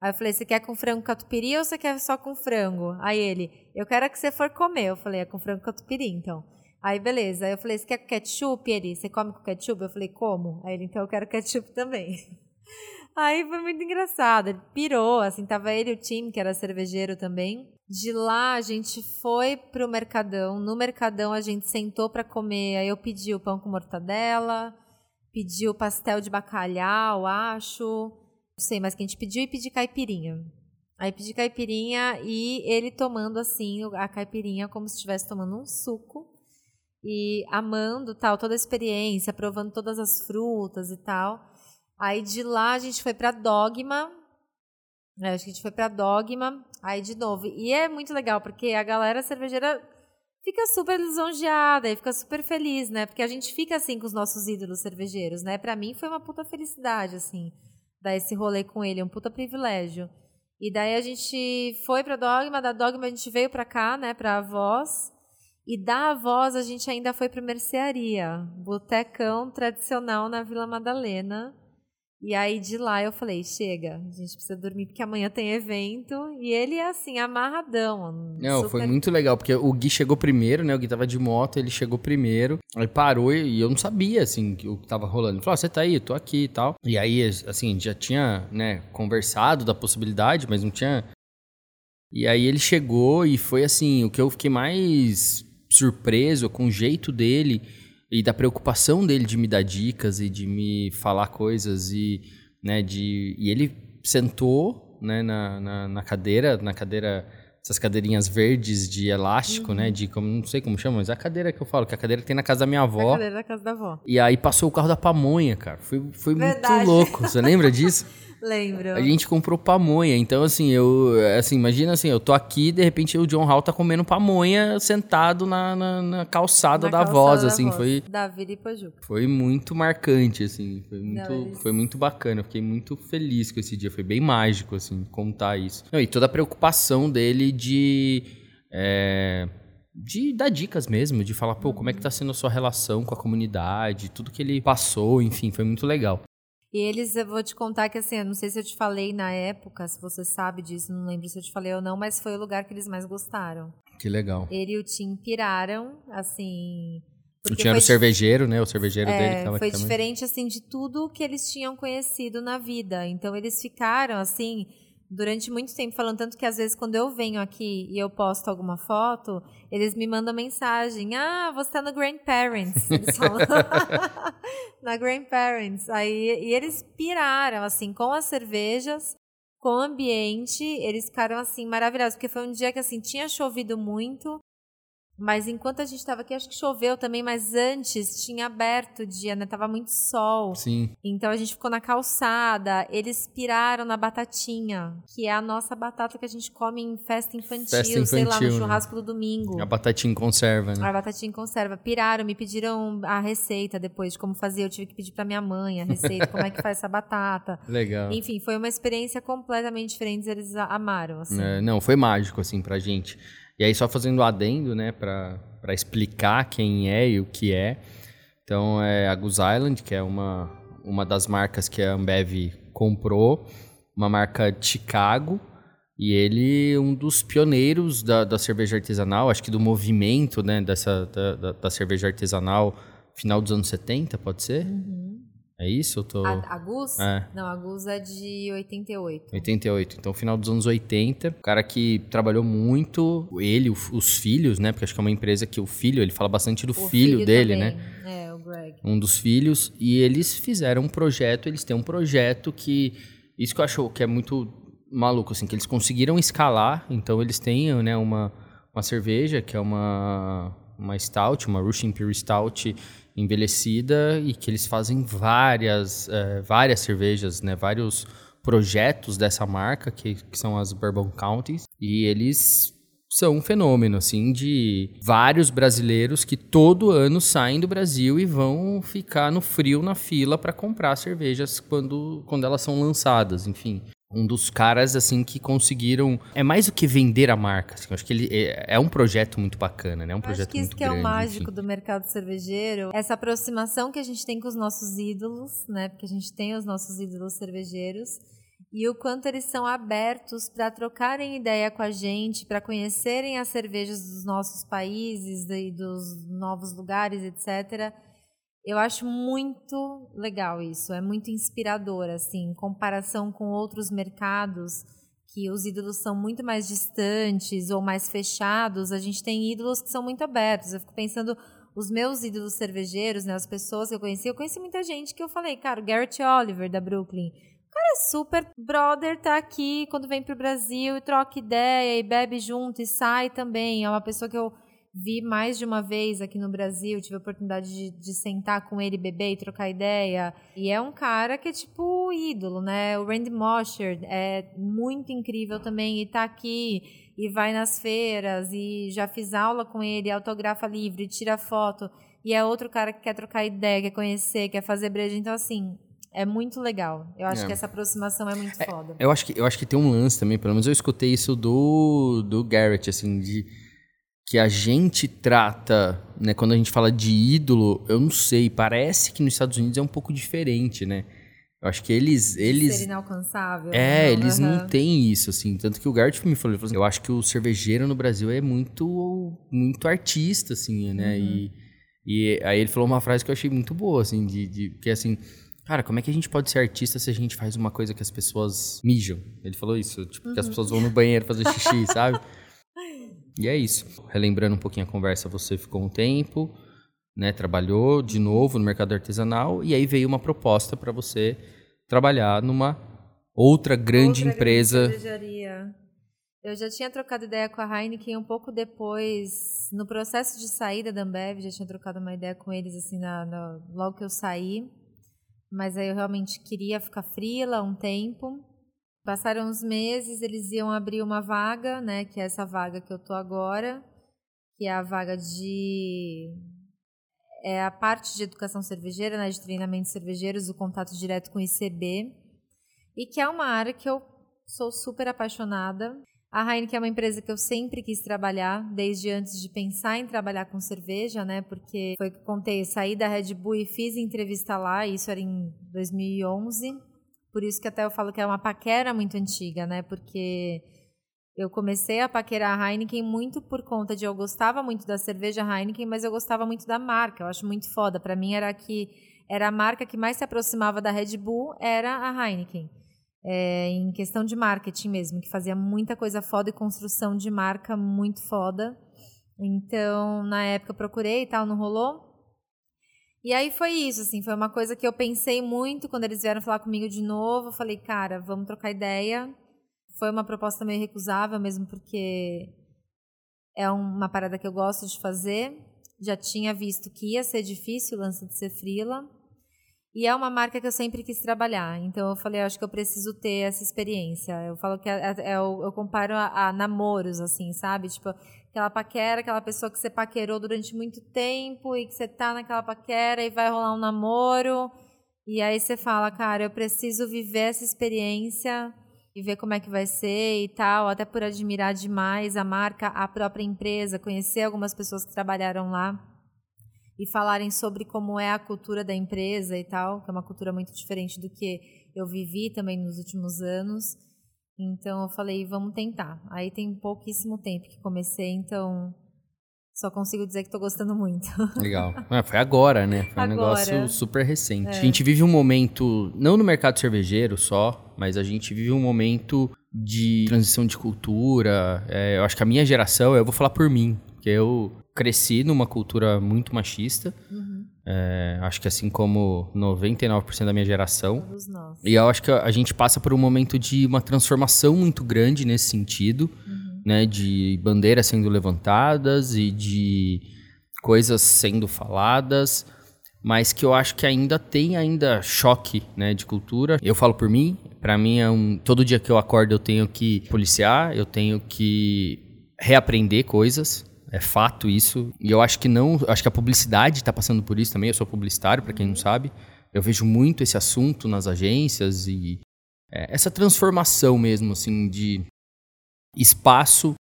Aí eu falei: Você quer com frango catupiry ou você quer só com frango? Aí ele: Eu quero a que você for comer. Eu falei: É com frango catupiry, então. Aí beleza. Aí eu falei: Você quer ketchup? Ele: Você come com ketchup? Eu falei: Como? Aí ele: Então eu quero ketchup também. [laughs] Aí foi muito engraçado. Ele pirou, assim, tava ele e o time, que era cervejeiro também. De lá a gente foi pro Mercadão. No Mercadão a gente sentou para comer. Aí eu pedi o pão com mortadela, pedi o pastel de bacalhau, acho. Não sei mais que a gente pediu e pedi caipirinha. Aí pedi caipirinha e ele tomando assim a caipirinha como se estivesse tomando um suco e amando tal toda a experiência, provando todas as frutas e tal. Aí de lá a gente foi para Dogma, é, acho que a gente foi para Dogma, aí de novo. E é muito legal, porque a galera cervejeira fica super lisonjeada e fica super feliz, né? Porque a gente fica assim com os nossos ídolos cervejeiros, né? Para mim foi uma puta felicidade, assim, dar esse rolê com ele, um puta privilégio. E daí a gente foi para Dogma, da Dogma a gente veio para cá, né, para a Voz. E da Voz a gente ainda foi para Mercearia, botecão tradicional na Vila Madalena e aí de lá eu falei, chega, a gente precisa dormir porque amanhã tem evento. E ele é assim, amarradão. Não, super... foi muito legal, porque o Gui chegou primeiro, né? O Gui tava de moto, ele chegou primeiro. Aí parou e eu não sabia, assim, o que tava rolando. Ele falou, ah, você tá aí, tô aqui e tal. E aí, assim, já tinha, né, conversado da possibilidade, mas não tinha... E aí ele chegou e foi assim, o que eu fiquei mais surpreso com o jeito dele e da preocupação dele de me dar dicas e de me falar coisas e, né, de... E ele sentou, né, na, na, na cadeira, na cadeira essas cadeirinhas verdes de elástico, né, uhum. né? De como não sei como chama, mas é a cadeira que eu falo, que é a cadeira que tem na casa da minha avó. A cadeira da casa da avó. E aí passou o carro da pamonha, cara. Foi, foi muito louco. Você lembra disso? [laughs] Lembro. A gente comprou pamonha. Então, assim, eu. Assim, imagina assim, eu tô aqui de repente o John Hall tá comendo pamonha sentado na, na, na calçada na da calçada voz, da assim. Voz. Foi. Da Vila e Pajuca. Foi muito marcante, assim. Foi muito, Não, foi muito bacana. Eu fiquei muito feliz com esse dia. Foi bem mágico, assim, contar isso. Não, e toda a preocupação dele de. É, de dar dicas mesmo, de falar, pô, como é que tá sendo a sua relação com a comunidade, tudo que ele passou, enfim, foi muito legal. E eles, eu vou te contar que assim, eu não sei se eu te falei na época, se você sabe disso, não lembro se eu te falei ou não, mas foi o lugar que eles mais gostaram. Que legal. Ele e o Tim piraram, assim. O Tim era o cervejeiro, né? O cervejeiro é, dele que tava Foi diferente, assim, de tudo que eles tinham conhecido na vida. Então eles ficaram, assim, durante muito tempo falando, tanto que às vezes quando eu venho aqui e eu posto alguma foto, eles me mandam mensagem: Ah, você tá no Grandparents. [laughs] Eles falam. [laughs] na Grandparents. Aí, e eles piraram, assim, com as cervejas, com o ambiente, eles ficaram, assim, maravilhosos. Porque foi um dia que, assim, tinha chovido muito. Mas enquanto a gente estava aqui, acho que choveu também, mas antes tinha aberto o dia, né? Tava muito sol. Sim. Então a gente ficou na calçada. Eles piraram na batatinha, que é a nossa batata que a gente come em festa infantil, Festa infantil sei lá, no né? churrasco do domingo. A batatinha em conserva, né? A batatinha em conserva. Piraram, me pediram a receita depois de como fazer. Eu tive que pedir pra minha mãe a receita, como é que faz essa batata. [laughs] Legal. Enfim, foi uma experiência completamente diferente. Eles amaram, assim. É, não, foi mágico, assim, pra gente. E aí, só fazendo adendo, né, pra explicar quem é e o que é. Então, é a Goose Island, que é uma, uma das marcas que a Ambev comprou, uma marca de Chicago. E ele um dos pioneiros da, da cerveja artesanal, acho que do movimento, né, dessa, da, da, da cerveja artesanal final dos anos 70, pode ser? É isso? Eu tô... A, a Gus? É. Não, a Gus é de 88. 88. Então, final dos anos 80. O cara que trabalhou muito, ele, os filhos, né? Porque acho que é uma empresa que o filho, ele fala bastante do O filho, dele, também. né? É, o Greg. Um dos filhos. E eles fizeram um projeto, eles têm um projeto que. Isso que eu acho que é muito maluco, assim, que eles conseguiram escalar. Então, eles têm, né, uma, uma cerveja que é uma, uma stout, uma Russian Imperial Stout envelhecida e que eles fazem várias, eh, várias cervejas, né, vários projetos dessa marca, que, que são as Bourbon Counties, e eles são um fenômeno, assim, de vários brasileiros que todo ano saem do Brasil e vão ficar no frio na fila para comprar cervejas quando, quando elas são lançadas, enfim. Um dos caras, assim, que conseguiram... É mais do que vender a marca, assim, acho que ele é, é um projeto muito bacana, né? É um projeto acho que isso muito que é grande, o mágico enfim. do mercado cervejeiro, essa aproximação que a gente tem com os nossos ídolos, né? Porque a gente tem os nossos ídolos cervejeiros e o quanto eles são abertos para trocarem ideia com a gente, para conhecerem as cervejas dos nossos países e dos novos lugares, etc. Eu acho muito legal isso, é muito inspirador, assim, em comparação com outros mercados que os ídolos são muito mais distantes ou mais fechados, a gente tem ídolos que são muito abertos. Eu fico pensando, os meus ídolos cervejeiros, né, as pessoas que eu conheci, eu conheci muita gente que eu falei, cara, o Garrett Oliver, da Brooklyn, o cara é super brother, tá aqui quando vem pro Brasil e troca ideia e bebe junto e sai também. É uma pessoa que eu vi mais de uma vez aqui no Brasil, tive a oportunidade de, de sentar com ele, beber e trocar ideia. E é um cara que é tipo ídolo, né? O Randy Mosher é muito incrível também e tá aqui e vai nas feiras e já fiz aula com ele, autografa livre, tira foto. E é outro cara que quer trocar ideia, quer conhecer, quer fazer breja. Então, assim, é muito legal. Eu acho É. que essa aproximação é muito foda. Eu acho, que, eu acho que tem um lance também, pelo menos eu escutei isso do, do Garrett, assim, de que a gente trata, né, quando a gente fala de ídolo, eu não sei, parece que nos Estados Unidos é um pouco diferente, né? Eu acho que eles, Ser eles inalcançável. é, né? eles Aham. não têm isso, assim. Tanto que o Garrett me falou, ele falou assim, eu acho que o cervejeiro no Brasil é muito, muito artista, assim, né? E, e aí ele falou uma frase que eu achei muito boa, assim, de, de que assim, cara, como é que a gente pode ser artista se a gente faz uma coisa que as pessoas mijam? Ele falou isso, tipo, que as pessoas vão no banheiro fazer xixi, [laughs] sabe? E é isso. Relembrando um pouquinho a conversa, você ficou um tempo, né? Trabalhou de novo no mercado artesanal e aí veio uma proposta para você trabalhar numa outra grande Outra empresa. grande. Eu já tinha trocado ideia com a Heineken um pouco depois, no processo de saída da Ambev, já tinha trocado uma ideia com eles assim na, na- logo que eu saí. Mas aí eu realmente queria ficar frila um tempo. Passaram uns meses, eles iam abrir uma vaga, né, que é essa vaga que eu tô agora, que é a vaga de é a parte de educação cervejeira, né, de treinamento de cervejeiros, o contato direto com o ICB, e que é uma área que eu sou super apaixonada. A Heineken é uma empresa que eu sempre quis trabalhar, desde antes de pensar em trabalhar com cerveja, né? Porque foi que eu contei, saí da Red Bull e fiz entrevista lá, isso era em 2011. Por isso que até eu falo que é uma paquera muito antiga, né? Porque eu comecei a paquerar a Heineken muito por conta de eu gostava muito da cerveja Heineken, mas eu gostava muito da marca. Eu acho muito foda. Para mim era que era a marca que mais se aproximava da Red Bull era a Heineken. é, em questão de marketing mesmo, que fazia muita coisa foda e construção de marca muito foda. Então, na época procurei e tal, não rolou. E aí foi isso, assim, foi uma coisa que eu pensei muito quando eles vieram falar comigo de novo. Eu falei, cara, vamos trocar ideia. Foi uma proposta meio recusável mesmo, porque é uma parada que eu gosto de fazer. Já tinha visto que ia ser difícil o lance de ser frila. E é uma marca que eu sempre quis trabalhar. Então eu falei, acho que eu preciso ter essa experiência. Eu falo que é, é, é eu, eu, comparo a, a, namoros, assim, sabe? Tipo, aquela paquera, aquela pessoa que você paquerou durante muito tempo e que você tá naquela paquera e vai rolar um namoro. E aí você fala, cara, eu preciso viver essa experiência e ver como é que vai ser e tal, até por admirar demais a marca, a própria empresa, conhecer algumas pessoas que trabalharam lá e falarem sobre como é a cultura da empresa e tal, que é uma cultura muito diferente do que eu vivi também nos últimos anos. Então eu falei, vamos tentar. Aí tem pouquíssimo tempo que comecei, então só consigo dizer que estou gostando muito. [laughs] Legal. É, foi agora, né? Foi um agora. negócio super recente. É. A gente vive um momento, não no mercado cervejeiro só, mas a gente vive um momento de transição de cultura. É, eu acho que a minha geração, eu vou falar por mim, porque eu cresci numa cultura muito machista. Uhum. É, acho que assim como 99% da minha geração. E eu acho que a gente passa por um momento de uma transformação muito grande nesse sentido. Uhum né, de bandeiras sendo levantadas e de coisas sendo faladas, mas que eu acho que ainda tem ainda choque, né, de cultura. Eu falo por mim, para mim é um todo dia que eu acordo eu tenho que policiar, eu tenho que reaprender coisas. É fato isso. E eu acho que não, acho que a publicidade está passando por isso também. Eu sou publicitário, para quem não sabe. Eu vejo muito esse assunto nas agências e é, essa transformação mesmo, assim, de espaço,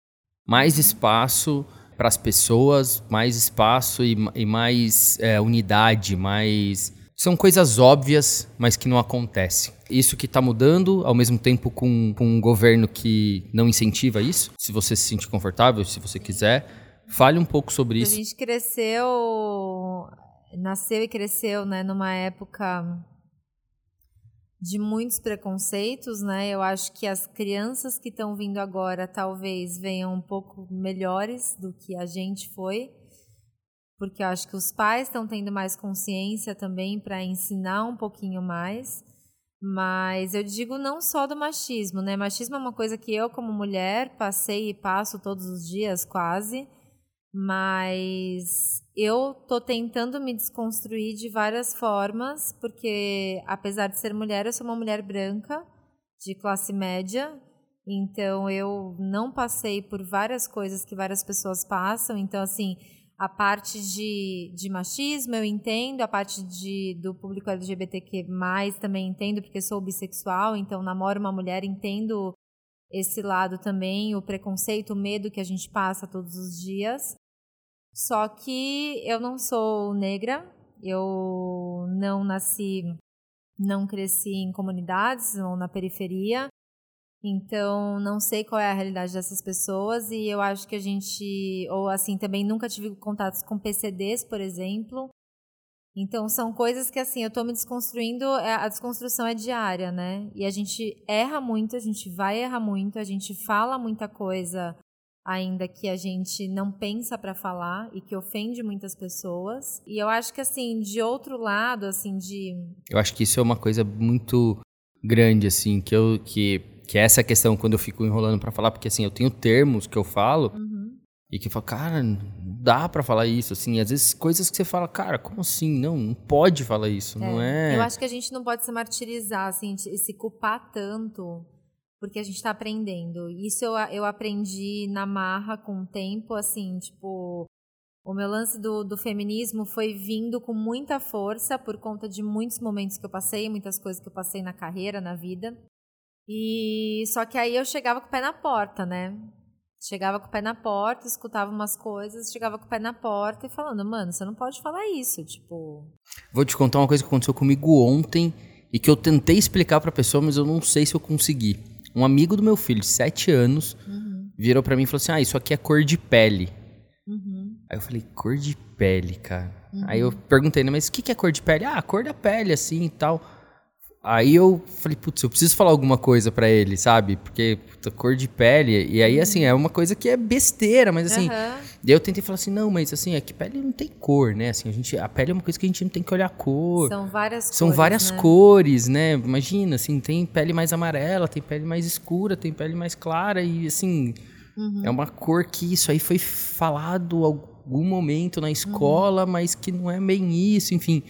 mais espaço para as pessoas, mais espaço e, e mais é, unidade, mais. São coisas óbvias, mas que não acontecem. Isso que está mudando, ao mesmo tempo com, com um governo que não incentiva isso. Se você se sentir confortável, se você quiser, fale um pouco sobre isso. A gente cresceu, nasceu e cresceu né, numa época de muitos preconceitos, né? Eu acho que as crianças que estão vindo agora talvez venham um pouco melhores do que a gente foi, porque eu acho que os pais estão tendo mais consciência também para ensinar um pouquinho mais. Mas eu digo não só do machismo, né? Machismo é uma coisa que eu, como mulher, passei e passo todos os dias, quase. Mas eu tô tentando me desconstruir de várias formas, porque apesar de ser mulher, eu sou uma mulher branca, de classe média, então eu não passei por várias coisas que várias pessoas passam, então assim, a parte de, de machismo eu entendo, a parte de, do público LGBTQ+, também entendo, porque sou bissexual, então namoro uma mulher, entendo esse lado também, o preconceito, o medo que a gente passa todos os dias. Só que eu não sou negra, eu não nasci, não cresci em comunidades ou na periferia. Então, não sei qual é a realidade dessas pessoas e eu acho que a gente, ou assim, também nunca tive contatos com PCDs, por exemplo. Então, são coisas que, assim, eu estou me desconstruindo, é, a desconstrução é diária, né? E a gente erra muito, a gente vai errar muito, a gente fala muita coisa ainda que a gente não pensa para falar e que ofende muitas pessoas. E eu acho que assim, de outro lado, assim, de Eu acho que isso é uma coisa muito grande assim, que eu que que é essa questão quando eu fico enrolando para falar, porque assim, eu tenho termos que eu falo uhum. e que eu falo, cara, não dá para falar isso, assim, às vezes coisas que você fala, cara, como assim? Não, não pode falar isso, é. não é? Eu acho que a gente não pode se martirizar, assim, se culpar tanto porque a gente está aprendendo. Isso eu, eu aprendi na marra com o tempo, assim, tipo, o meu lance do, do feminismo foi vindo com muita força por conta de muitos momentos que eu passei, muitas coisas que eu passei na carreira, na vida. E só que aí eu chegava com o pé na porta, né? Chegava com o pé na porta, escutava umas coisas, chegava com o pé na porta e falando, mano, você não pode falar isso, tipo. Vou te contar uma coisa que aconteceu comigo ontem e que eu tentei explicar pra pessoa, mas eu não sei se eu consegui. Um amigo do meu filho, de 7 anos, uhum. virou para mim e falou assim: Ah, isso aqui é cor de pele. Uhum. Aí eu falei, cor de pele, cara. Uhum. Aí eu perguntei, né, mas o que, que é cor de pele? Ah, cor da pele, assim e tal. Aí eu falei, putz, eu preciso falar alguma coisa para ele, sabe? Porque puta, cor de pele. E aí, assim, é uma coisa que é besteira, mas assim. Daí eu tentei falar assim, não, mas assim, é que pele não tem cor, né? Assim, a, gente, a pele é uma coisa que a gente não tem que olhar a cor. São várias São cores, várias né? cores, né? Imagina, assim, tem pele mais amarela, tem pele mais escura, tem pele mais clara e assim, Uhum. é uma cor que isso aí foi falado algum momento na escola, mas que não é bem isso, enfim.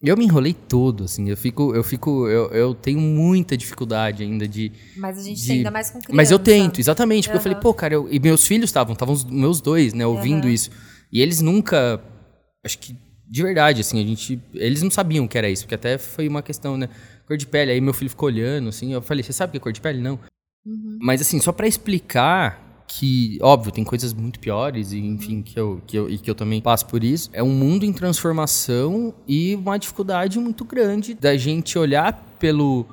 Eu me enrolei todo, assim, eu fico, eu fico, eu, eu tenho muita dificuldade ainda de, Mas a gente de- tem ainda mais com criança. mas eu tento, exatamente, porque eu falei, pô, cara, eu- e meus filhos estavam, estavam os meus dois, né, ouvindo Aham. isso. E eles nunca, acho que de verdade, assim, a gente, eles não sabiam o que era isso, porque até foi uma questão, né, cor de pele. Aí meu filho ficou olhando, assim, eu falei, você sabe o que é cor de pele? Não. Uhum. Mas assim, só pra explicar que, óbvio, tem coisas muito piores e enfim, que eu, que eu, e que eu também passo por isso. É um mundo em transformação e uma dificuldade muito grande da gente olhar pelo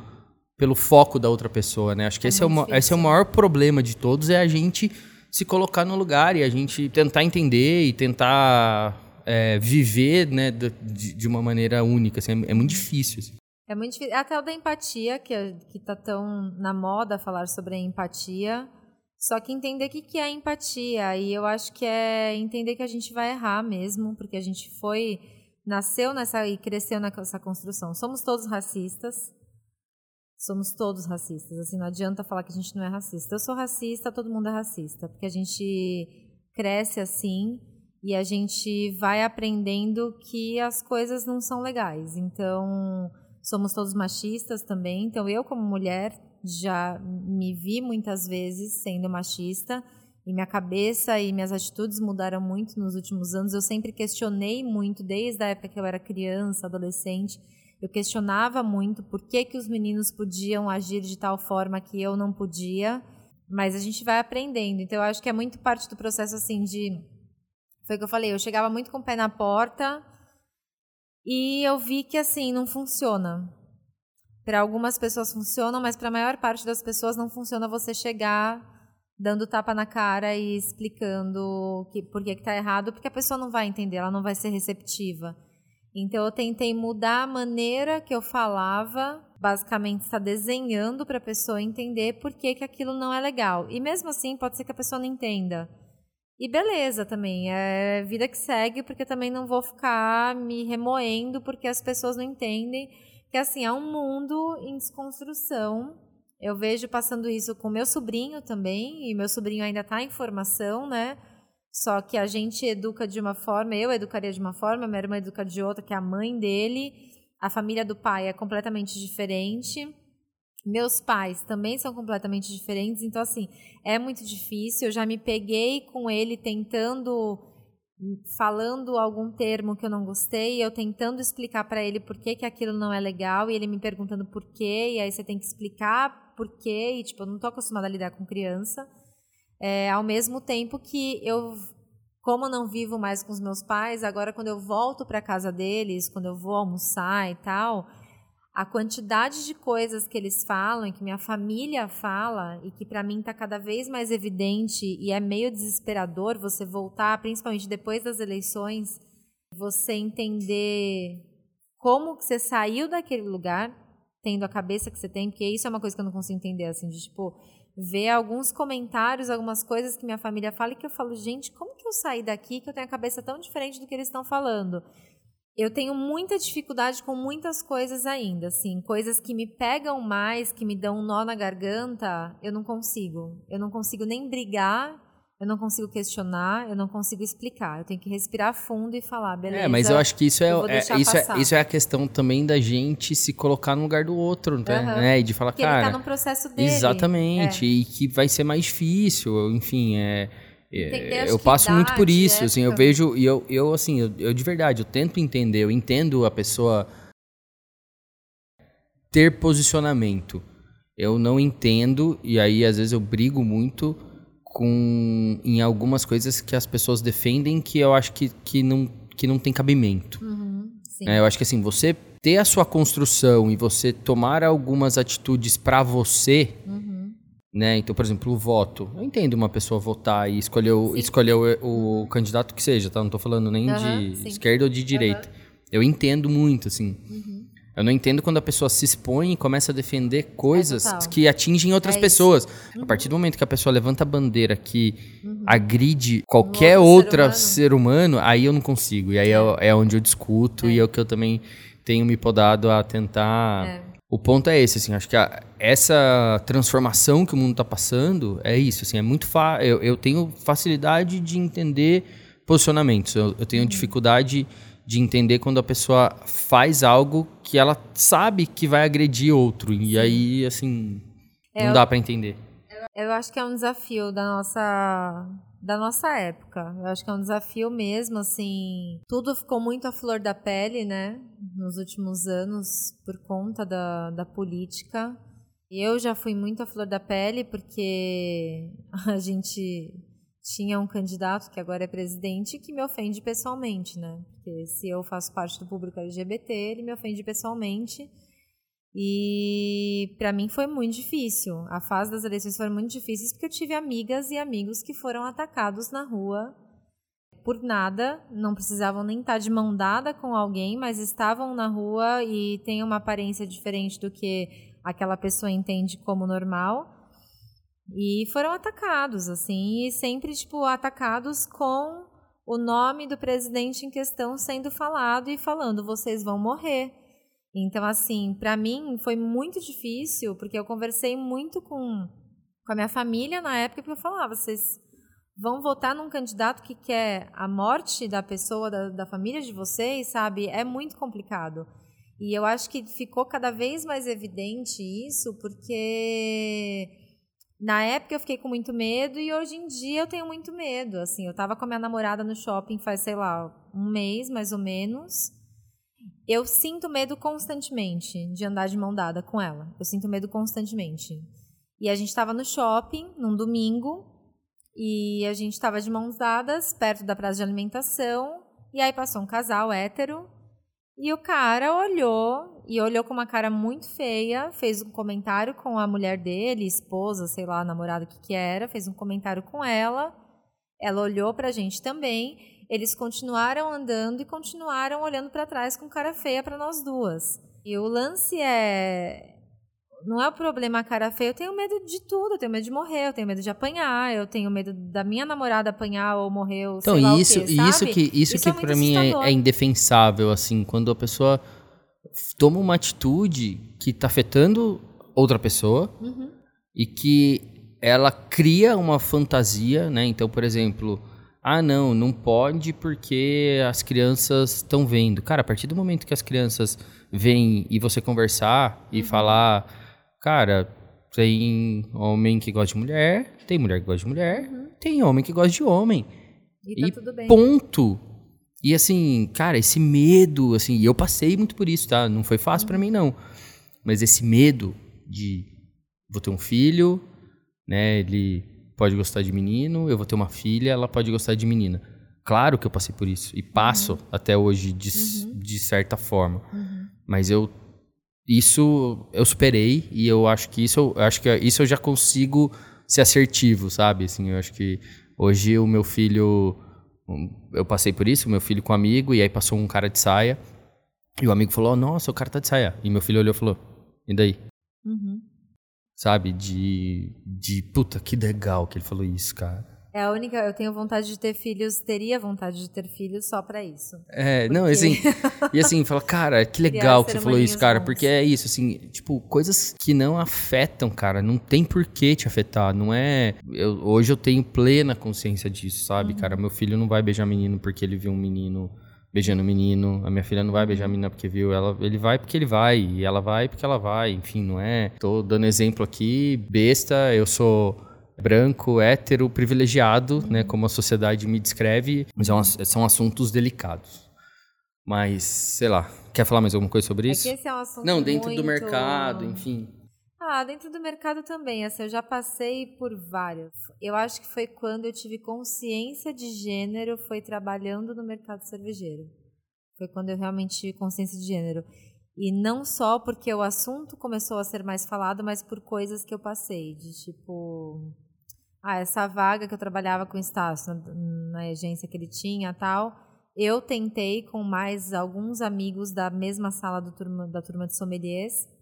pelo foco da outra pessoa, né? Acho que É esse é, o, esse é o maior problema de todos, é a gente se colocar no lugar e a gente tentar entender e tentar é, viver, né, de, de uma maneira única. assim, é, é muito difícil. assim. É muito difícil. Até o da empatia, que, é- que tá tão na moda falar sobre a empatia. Só que entender o que, é empatia. E eu acho que é entender que a gente vai errar mesmo, porque a gente foi. Nasceu nessa e cresceu nessa construção. Somos todos racistas. Somos todos racistas. Assim, não adianta falar que a gente não é racista. Eu sou racista, todo mundo é racista. Porque a gente cresce assim e a gente vai aprendendo que as coisas não são legais. Então, somos todos machistas também. Então, eu, como mulher, já me vi muitas vezes sendo machista. E minha cabeça e minhas atitudes mudaram muito nos últimos anos. Eu sempre questionei muito, desde a época que eu era criança, adolescente. Eu questionava muito por que, que os meninos podiam agir de tal forma que eu não podia. Mas a gente vai aprendendo. Então, eu acho que é muito parte do processo, assim, de... Foi o que eu falei, eu chegava muito com o pé na porta e eu vi que, assim, não funciona. Para algumas pessoas funciona, mas para a maior parte das pessoas não funciona você chegar dando tapa na cara e explicando que, por que está errado, porque a pessoa não vai entender, ela não vai ser receptiva. Então eu tentei mudar a maneira que eu falava, basicamente está desenhando para a pessoa entender por que, que aquilo não é legal. E mesmo assim pode ser que a pessoa não entenda. E beleza também, é vida que segue, porque também não vou ficar me remoendo porque as pessoas não entendem que assim, é um mundo em desconstrução. Eu vejo passando isso com meu sobrinho também, e meu sobrinho ainda está em formação, né? Só que a gente educa de uma forma, eu educaria de uma forma, minha irmã educa de outra, que é a mãe dele. A família do pai é completamente diferente. Meus pais também são completamente diferentes, então assim, é muito difícil. Eu já me peguei com ele tentando falando algum termo que eu não gostei, eu tentando explicar para ele por que, que aquilo não é legal e ele me perguntando por quê, e aí você tem que explicar por quê, e tipo, eu não tô acostumada a lidar com criança. É, ao mesmo tempo que eu, como eu não vivo mais com os meus pais, agora quando eu volto para casa deles, quando eu vou almoçar e tal, a quantidade de coisas que eles falam que minha família fala e que para mim está cada vez mais evidente e é meio desesperador você voltar, principalmente depois das eleições, você entender como que você saiu daquele lugar, tendo a cabeça que você tem, porque isso é uma coisa que eu não consigo entender, assim, de tipo, ver alguns comentários, algumas coisas que minha família fala e que eu falo, gente, como que eu saí daqui que eu tenho a cabeça tão diferente do que eles estão falando? Eu tenho muita dificuldade com muitas coisas ainda, assim, coisas que me pegam mais, que me dão um nó na garganta, eu não consigo. Eu não consigo nem brigar, eu não consigo questionar, eu não consigo explicar. Eu tenho que respirar fundo e falar, beleza. É, mas eu acho que isso é, é- isso, é isso é a questão também da gente se colocar no lugar do outro, né? Aham. né? E de falar, Porque ele cara. tá no processo dele. Exatamente, e que vai ser mais difícil, enfim, é, é, eu passo muito por idade, isso, assim, eu vejo, e eu, eu assim, eu, eu de verdade, eu tento entender, eu entendo a pessoa ter posicionamento. Eu não entendo, e aí às vezes eu brigo muito com em algumas coisas que as pessoas defendem que eu acho que, que, não, que não tem cabimento. Uhum. É, eu acho que assim, você ter a sua construção e você tomar algumas atitudes pra você, Uhum. Né? Então, por exemplo, o voto. Eu entendo uma pessoa votar e escolher o, escolher o, o candidato que seja, tá? Não tô falando nem de sim. esquerda ou de direita. Eu entendo muito, assim. Uhum. Eu não entendo quando a pessoa se expõe e começa a defender coisas É, que atingem outras É pessoas. Uhum. A partir do momento que a pessoa levanta a bandeira que agride qualquer outro ser humano. ser humano, aí eu não consigo. E aí é, é onde eu discuto e é o que eu também tenho me podado a tentar. O ponto é esse, assim, acho que a- essa transformação que o mundo está passando é isso, assim, é muito fa eu, eu tenho facilidade de entender posicionamentos, eu, eu tenho Uhum. dificuldade de entender quando a pessoa faz algo que ela sabe que vai agredir outro e aí, assim, É, não dá para entender. Eu acho que é um desafio da nossa da nossa época. Eu acho que é um desafio mesmo, assim. Tudo ficou muito à flor da pele, né? Nos últimos anos, por conta da, da política. Eu já fui muito à flor da pele, porque [laughs] a gente tinha um candidato que agora é presidente que me ofende pessoalmente, né? Porque se eu faço parte do público LGBT, ele me ofende pessoalmente. E para mim foi muito difícil. A fase das eleições foi muito difíceis porque eu tive amigas e amigos que foram atacados na rua por nada, não precisavam nem estar de mão dada com alguém, mas estavam na rua e têm uma aparência diferente do que aquela pessoa entende como normal. E foram atacados, assim, e sempre, tipo, atacados com o nome do presidente em questão sendo falado e falando, vocês vão morrer. Então, assim, para mim foi muito difícil, porque eu conversei muito com, com a minha família na época, porque eu falava, vocês vão votar num candidato que quer a morte da pessoa, da, da família de vocês, sabe? É muito complicado. E eu acho que ficou cada vez mais evidente isso, porque na época eu fiquei com muito medo e hoje em dia eu tenho muito medo. Assim, eu tava com a minha namorada no shopping faz, sei lá, um mês mais ou menos. Eu sinto medo constantemente de andar de mão dada com ela. Eu sinto medo constantemente. E a gente estava no shopping num domingo e a gente estava de mãos dadas perto da praça de alimentação e aí passou um casal hétero e o cara olhou e olhou com uma cara muito feia, fez um comentário com a mulher dele, esposa, sei lá, namorada que que era, fez um comentário com ela. Ela olhou pra gente também. Eles continuaram andando e continuaram olhando pra trás com cara feia pra nós duas. E o lance é não é o problema a cara feia, eu tenho medo de tudo, eu tenho medo de morrer, eu tenho medo de apanhar, eu tenho medo da minha namorada apanhar ou morrer, ou Então, sei isso, quê, isso que, isso Isso que é para mim é, é indefensável, assim, quando a pessoa toma uma atitude que tá afetando outra pessoa Uhum. e que ela cria uma fantasia, né? Então, por exemplo, ah, não, não pode porque as crianças estão vendo. Cara, a partir do momento que as crianças veem e você conversar e Uhum. falar, cara, tem homem que gosta de mulher, tem mulher que gosta de mulher, tem homem que gosta de homem. E tá E tudo bem. Ponto. E assim, cara, esse medo, assim, e eu passei muito por isso, tá? Não foi fácil pra mim, não. Mas esse medo de vou ter um filho, né? Ele pode gostar de menino, eu vou ter uma filha, ela pode gostar de menina. Claro que eu passei por isso. E passo até hoje, de, s- de certa forma. Mas eu. Isso eu superei e eu acho que isso eu acho que isso eu já consigo ser assertivo, sabe? Assim, eu acho que hoje o meu filho um, eu passei por isso, meu filho com um amigo e aí passou um cara de saia e o amigo falou: "Nossa, o cara tá de saia". E meu filho olhou e falou: "E daí?" Uhum. Sabe? De de puta, que legal que ele falou isso, cara. É a única. Eu tenho vontade de ter filhos, teria vontade de ter filhos só pra isso. É, não, Porque- assim, [laughs] e assim, fala, cara, que legal que você falou isso, cara, bons. porque é isso, assim, tipo, coisas que não afetam, cara, não tem por que te afetar, não é. Eu, hoje eu tenho plena consciência disso, sabe, Uhum. cara? Meu filho não vai beijar menino porque ele viu um menino beijando um menino, a minha filha não vai beijar a menina porque viu, ela, ele vai porque ele vai, e ela vai porque ela vai, enfim, não é. Tô dando exemplo aqui, besta, eu sou branco, hétero, privilegiado, né, como a sociedade me descreve, mas é são assuntos delicados. Mas, sei lá, quer falar mais alguma coisa sobre É isso? que esse é um assunto Não, dentro do muito- mercado, enfim. Ah, dentro do mercado também. Assim, eu já passei por vários. Eu acho que foi quando eu tive consciência de gênero, foi trabalhando no mercado cervejeiro. Foi quando eu realmente tive consciência de gênero. E não só porque o assunto começou a ser mais falado, mas por coisas que eu passei. De tipo. Ah, essa vaga que eu trabalhava com o Estácio, na, na agência que ele tinha tal. Eu tentei com mais alguns amigos da mesma sala turma, da turma de sommeliers.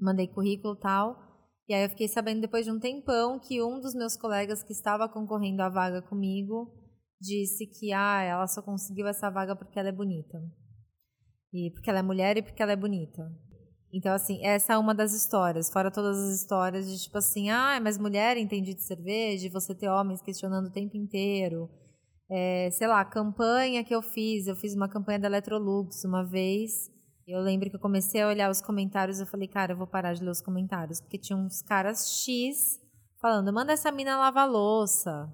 Mandei currículo e tal. E aí eu fiquei sabendo depois de um tempão que um dos meus colegas que estava concorrendo à vaga comigo disse que ah, ela só conseguiu essa vaga porque ela é bonita. E porque ela é mulher e porque ela é bonita. Então, assim, essa é uma das histórias. Fora todas as histórias de tipo assim, ah, mas mulher entende de cerveja, você ter homens questionando o tempo inteiro. É, sei lá, campanha que eu fiz, eu fiz uma campanha da Electrolux uma vez. Eu lembro que eu comecei a olhar os comentários e eu falei, cara, eu vou parar de ler os comentários. Porque tinha uns caras X falando, manda essa mina lavar louça.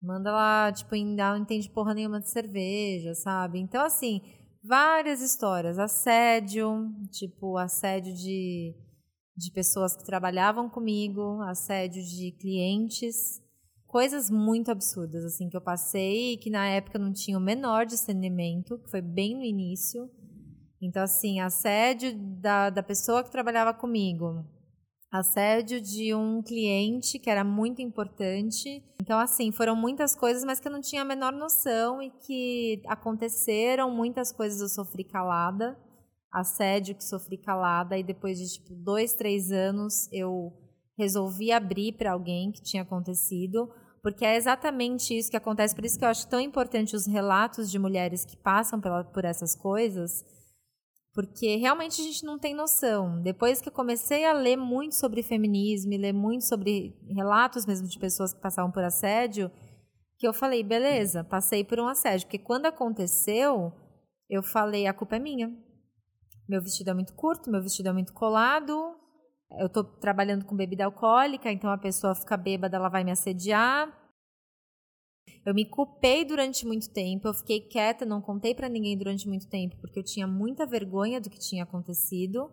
Manda ela, tipo, não entende porra nenhuma de cerveja, sabe? Então, assim, várias histórias. Assédio, tipo, assédio de, de pessoas que trabalhavam comigo, assédio de clientes. Coisas muito absurdas, assim, que eu passei e que na época não tinha o menor discernimento, que foi bem no início. Então, assim, assédio da, da pessoa que trabalhava comigo, assédio de um cliente que era muito importante. Então, assim, foram muitas coisas, mas que eu não tinha a menor noção e que aconteceram muitas coisas eu sofri calada, assédio que sofri calada, e depois de tipo dois, três anos eu resolvi abrir para alguém que tinha acontecido, porque é exatamente isso que acontece. Por isso que eu acho tão importante os relatos de mulheres que passam pela, por essas coisas porque realmente a gente não tem noção. Depois que eu comecei a ler muito sobre feminismo e ler muito sobre relatos mesmo de pessoas que passavam por assédio, que eu falei, beleza, passei por um assédio. Porque quando aconteceu, eu falei, a culpa é minha. Meu vestido é muito curto, meu vestido é muito colado, eu estou trabalhando com bebida alcoólica, então a pessoa fica bêbada, ela vai me assediar. Eu me culpei durante muito tempo, eu fiquei quieta, não contei para ninguém durante muito tempo, porque eu tinha muita vergonha do que tinha acontecido.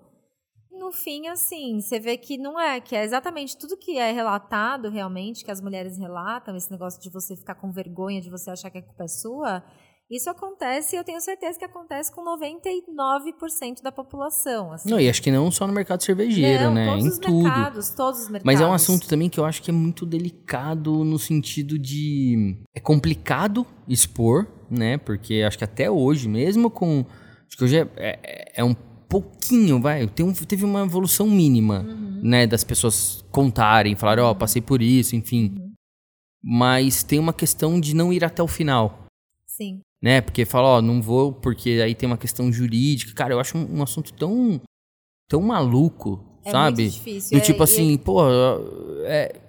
No fim, assim, você vê que não é, que é exatamente tudo que é relatado realmente, que as mulheres relatam, esse negócio de você ficar com vergonha, de você achar que a culpa é sua, isso acontece e eu tenho certeza que acontece com 99% da população. Assim. Não, e acho que não só no mercado cervejeiro, não, né? Todos em os tudo. Mercados, todos os mercados. Mas é um assunto também que eu acho que é muito delicado no sentido de. É complicado expor, né? Porque acho que até hoje, mesmo com. Acho que hoje é, é, é um pouquinho, vai. Um, teve uma evolução mínima, uhum. né? Das pessoas contarem, falarem, ó, oh, passei por isso, enfim. Uhum. Mas tem uma questão de não ir até o final. Sim né? Porque fala, ó, não vou porque aí tem uma questão jurídica. Cara, eu acho um, um assunto tão tão maluco, é sabe? Muito difícil. Do tipo é, assim, é... pô, é,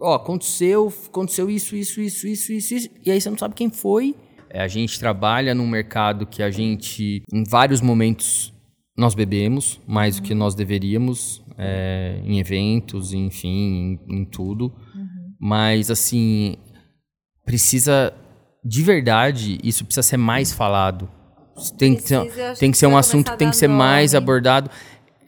ó, aconteceu, aconteceu isso, isso, isso, isso, isso, isso, e aí você não sabe quem foi. É, a gente trabalha num mercado que a gente, em vários momentos, nós bebemos mais uhum. do que nós deveríamos, é, em eventos, enfim, em, em tudo. Uhum. Mas, assim, precisa de verdade, isso precisa ser mais falado. Tem, precisa, que, tem que ser um assunto que tem que ser nome. mais abordado.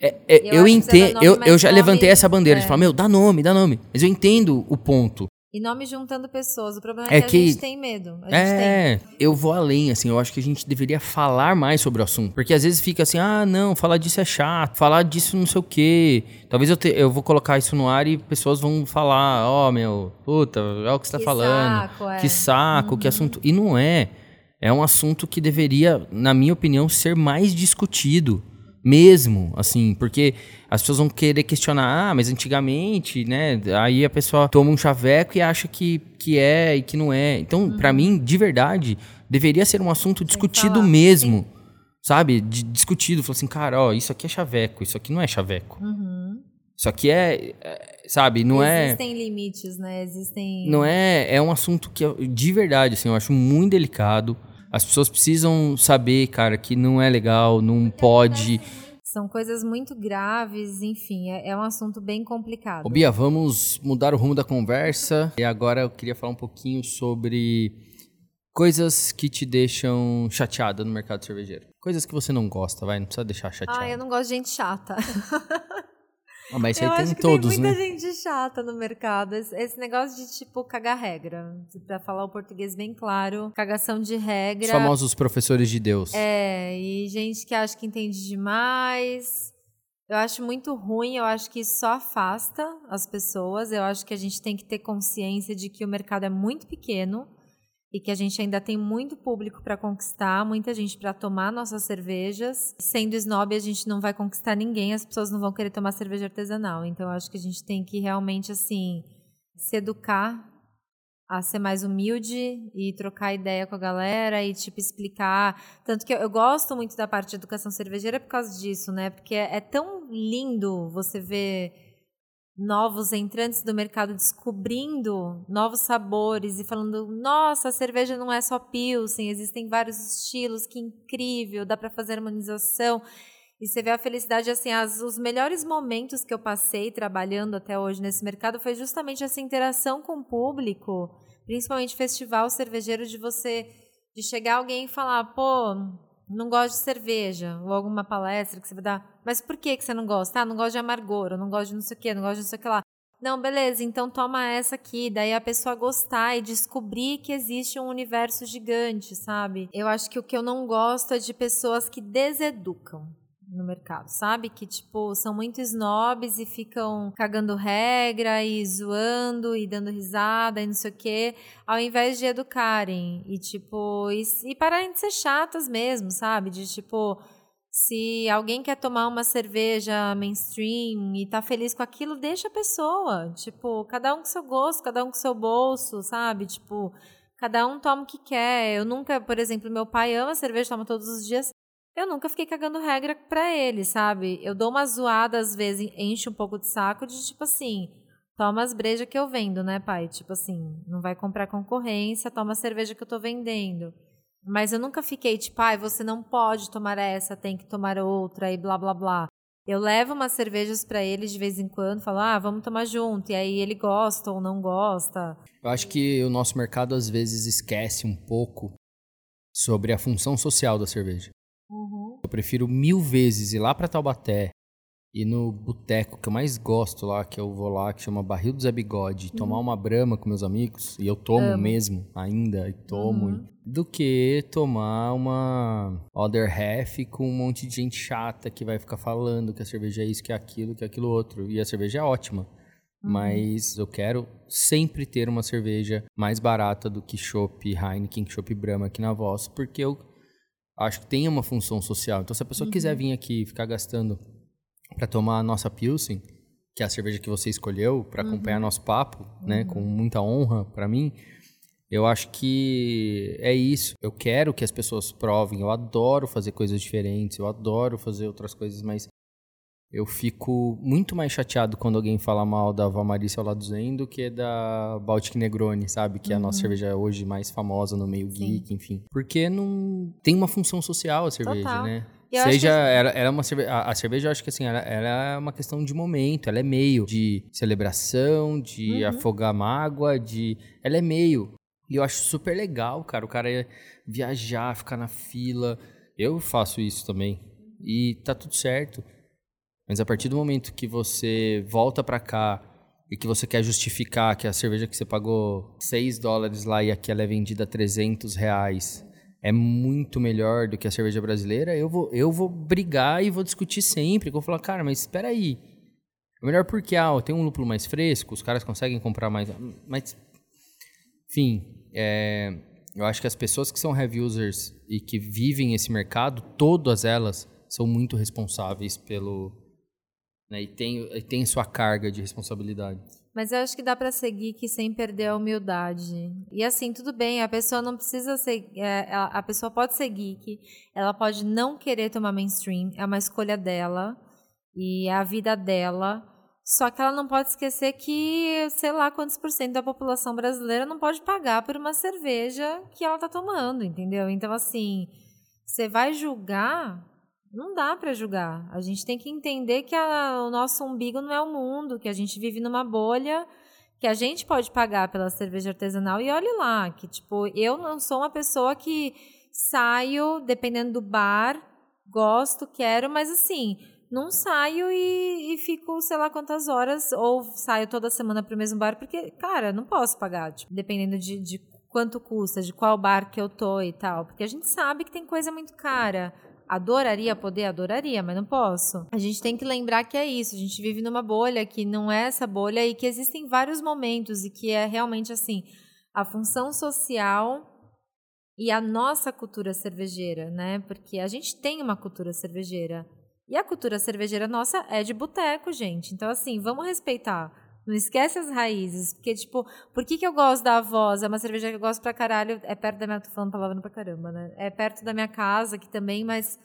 É, é, eu, eu entendo, eu, eu já levantei essa bandeira é. de falar, meu, dá nome, dá nome. Mas eu entendo o ponto. E nome juntando pessoas. O problema é, é que, que, a gente tem medo. é, tem. eu vou além, assim. Eu acho que a gente deveria falar mais sobre o assunto. Porque às vezes fica assim, ah, não, falar disso é chato. Falar disso não sei o quê. Talvez eu, te, eu vou colocar isso no ar e pessoas vão falar, ó, oh, meu, puta, é o que você tá que falando. Saco, é. Que saco, uhum. que assunto. E não é. É um assunto que deveria, na minha opinião, ser mais discutido mesmo, assim, porque as pessoas vão querer questionar, ah, mas antigamente, né? Aí a pessoa toma um chaveco e acha que, que é e que não é. Então, uhum. para mim, de verdade, deveria ser um assunto discutido mesmo. Sim. Sabe? De, discutido. Falar assim, cara, ó, isso aqui é chaveco, isso aqui não é chaveco. Uhum. Isso aqui é, é sabe, não Existem é... Existem limites, né? Existem... Não é... É um assunto que, de verdade, assim, eu acho muito delicado. As pessoas precisam saber, cara, que não é legal, não pode. São coisas muito graves, enfim, é, é um assunto bem complicado. Ô Bia, vamos mudar o rumo da conversa. E agora eu queria falar um pouquinho sobre coisas que te deixam chateada no mercado cervejeiro. Coisas que você não gosta, vai, não precisa deixar chateada. Ah, eu não gosto de gente chata. [laughs] Ah, mas isso eu aí tem em todos, tem muita né? gente chata no mercado. Esse, esse, negócio de, tipo, cagar regra. Pra falar o português bem claro. Cagação de regra. Os famosos professores de Deus. É, e gente que acha que entende demais. Eu acho muito ruim, eu acho que isso só afasta as pessoas. Eu acho que a gente tem que ter consciência de que o mercado é muito pequeno e que a gente ainda tem muito público para conquistar, muita gente para tomar nossas cervejas. Sendo snob, a gente não vai conquistar ninguém, as pessoas não vão querer tomar cerveja artesanal. Então, acho que a gente tem que realmente, assim, se educar a ser mais humilde e trocar ideia com a galera e, tipo, explicar. Tanto que eu, eu gosto muito da parte de educação cervejeira por causa disso, né? Porque é, é tão lindo você ver novos entrantes do mercado descobrindo novos sabores e falando: nossa, a cerveja não é só pilsen, existem vários estilos, que incrível, dá para fazer harmonização. E você vê a felicidade, assim, as, os melhores momentos que eu passei trabalhando até hoje nesse mercado foi justamente essa interação com o público, principalmente festival cervejeiro, de você, de chegar alguém e falar, pô, não gosto de cerveja, ou alguma palestra que você vai dar, mas por que, que você não gosta? Ah, não gosto de amargor, não gosto de não sei o quê, não gosto de não sei o que lá. Não, beleza, então toma essa aqui. Daí a pessoa gostar e descobrir que existe um universo gigante, sabe? Eu acho que o que eu não gosto é de pessoas que deseducam no mercado, sabe? Que, tipo, são muito snobs e ficam cagando regra e zoando e dando risada e não sei o quê, ao invés de educarem e, tipo, e, e pararem de ser chatas mesmo, sabe? De, tipo, se alguém quer tomar uma cerveja mainstream e tá feliz com aquilo, deixa a pessoa. Tipo, cada um com seu gosto, cada um com seu bolso, sabe? Tipo, cada um toma o que quer. Eu nunca, por exemplo, meu pai ama cerveja, toma todos os dias eu nunca fiquei cagando regra pra ele, sabe? Eu dou uma zoada, às vezes, enche um pouco de saco de tipo assim, toma as brejas que eu vendo, né, pai? Tipo assim, não vai comprar concorrência, toma a cerveja que eu tô vendendo. Mas eu nunca fiquei tipo, pai, você não pode tomar essa, tem que tomar outra e blá blá blá. Eu levo umas cervejas para ele de vez em quando, falo, ah, vamos tomar junto. E aí ele gosta ou não gosta. Eu acho que o nosso mercado às vezes esquece um pouco sobre a função social da cerveja. Uhum. Eu prefiro mil vezes ir lá para Taubaté e no boteco que eu mais gosto lá, que eu vou lá, que chama Barril do Zé Bigode, uhum. tomar uma brama com meus amigos, e eu tomo Amo. mesmo, ainda, e tomo, uhum. do que tomar uma Other Half com um monte de gente chata que vai ficar falando que a cerveja é isso, que é aquilo, que é aquilo outro. E a cerveja é ótima. Uhum. Mas eu quero sempre ter uma cerveja mais barata do que Chopp Heineken, Chopp Brahma aqui na Voz, porque eu acho que tem uma função social. Então, se a pessoa uhum. quiser vir aqui e ficar gastando para tomar a nossa Pilsen, que é a cerveja que você escolheu para acompanhar uhum. nosso papo, né, uhum. com muita honra para mim, eu acho que é isso. Eu quero que as pessoas provem. Eu adoro fazer coisas diferentes, eu adoro fazer outras coisas, mas eu fico muito mais chateado quando alguém fala mal da Valmarícia ao lado Zen do que da Baltic Negroni, sabe? Que é a nossa uhum. cerveja hoje mais famosa no meio Sim. geek, enfim. Porque não tem uma função social a cerveja, Total. né? Seja, que... era, era uma cerveja, a, a, cerveja, eu acho que assim, ela, ela, é uma questão de momento, ela é meio de celebração, de uhum. afogar mágoa, de. Ela é meio. E eu acho super legal, cara. O cara ia viajar, ficar na fila. Eu faço isso também. E tá tudo certo. Mas a partir do momento que você volta para cá e que você quer justificar que a cerveja que você pagou 6 dólares lá e aqui ela é vendida a 300 reais é muito melhor do que a cerveja brasileira, eu vou, eu vou brigar e vou discutir sempre. Vou falar, cara, mas espera aí. É melhor porque, ah, tem um lúpulo mais fresco, os caras conseguem comprar mais... Mas, enfim, é, eu acho que as pessoas que são heavy users e que vivem esse mercado, todas elas são muito responsáveis pelo, né? E tem, tem sua carga de responsabilidade. Mas eu acho que dá para seguir que sem perder a humildade. E assim, tudo bem, a pessoa não precisa ser. É, a pessoa pode ser geek, ela pode não querer tomar mainstream, é uma escolha dela e é a vida dela. Só que ela não pode esquecer que, sei lá quantos por cento da população brasileira não pode pagar por uma cerveja que ela tá tomando, entendeu? Então, assim, você vai julgar não dá para julgar. A gente tem que entender que a, o nosso umbigo não é o mundo, que a gente vive numa bolha, que a gente pode pagar pela cerveja artesanal. E olhe lá, que tipo, eu não sou uma pessoa que saio, dependendo do bar, gosto, quero, mas assim, não saio e, e fico, sei lá quantas horas, ou saio toda semana para o mesmo bar, porque, cara, não posso pagar, tipo, dependendo de, de quanto custa, de qual bar que eu tô e tal. Porque a gente sabe que tem coisa muito cara. Adoraria poder, adoraria, mas não posso. A gente tem que lembrar que é isso. A gente vive numa bolha que não é essa bolha e que existem vários momentos e que é realmente assim a função social e a nossa cultura cervejeira, né? Porque a gente tem uma cultura cervejeira. E a cultura cervejeira nossa é de boteco, gente. Então, assim, vamos respeitar. Não esquece as raízes. Porque, tipo, por que, que eu gosto da Voz? É uma cerveja que eu gosto pra caralho. É perto da minha. Tô falando palavra pra caramba, né? É perto da minha casa aqui também, mas.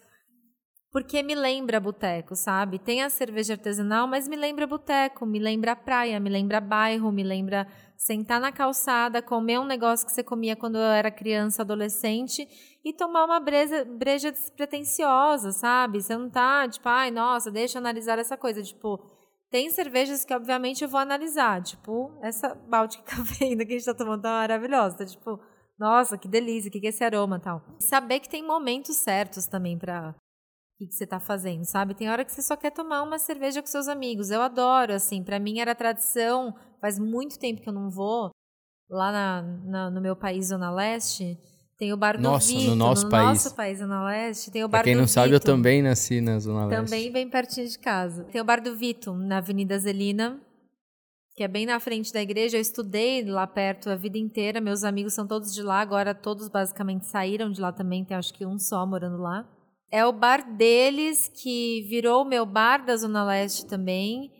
Porque me lembra boteco, sabe? Tem a cerveja artesanal, mas me lembra boteco, me lembra praia, me lembra bairro, me lembra sentar na calçada, comer um negócio que você comia quando eu era criança, adolescente e tomar uma breja, breja despretensiosa, sabe? Você não tá, tipo, ai, nossa, deixa eu analisar essa coisa. Tipo, tem cervejas que, obviamente, eu vou analisar. Tipo, essa Baltic [laughs] Cafeína que a gente tá tomando tá maravilhosa. Tá, tipo, nossa, que delícia, o que é esse aroma tal. E saber que tem momentos certos também para o que, você está fazendo, sabe? Tem hora que você só quer tomar uma cerveja com seus amigos. Eu adoro, assim, para mim era tradição, faz muito tempo que eu não vou, lá na, na, no meu país, Zona Leste, tem o Bar do Vito. no nosso no país. nosso país, Zona Leste, tem o Bar Pra quem do não Vito. sabe, eu também nasci na Zona Leste. Também bem pertinho de casa. Tem o Bar do Vito, na Avenida Zelina, que é bem na frente da igreja. Eu estudei lá perto a vida inteira. Meus amigos são todos de lá. Agora todos basicamente saíram de lá também. Tem acho que um só morando lá. É o bar deles que virou o meu bar da Zona Leste também.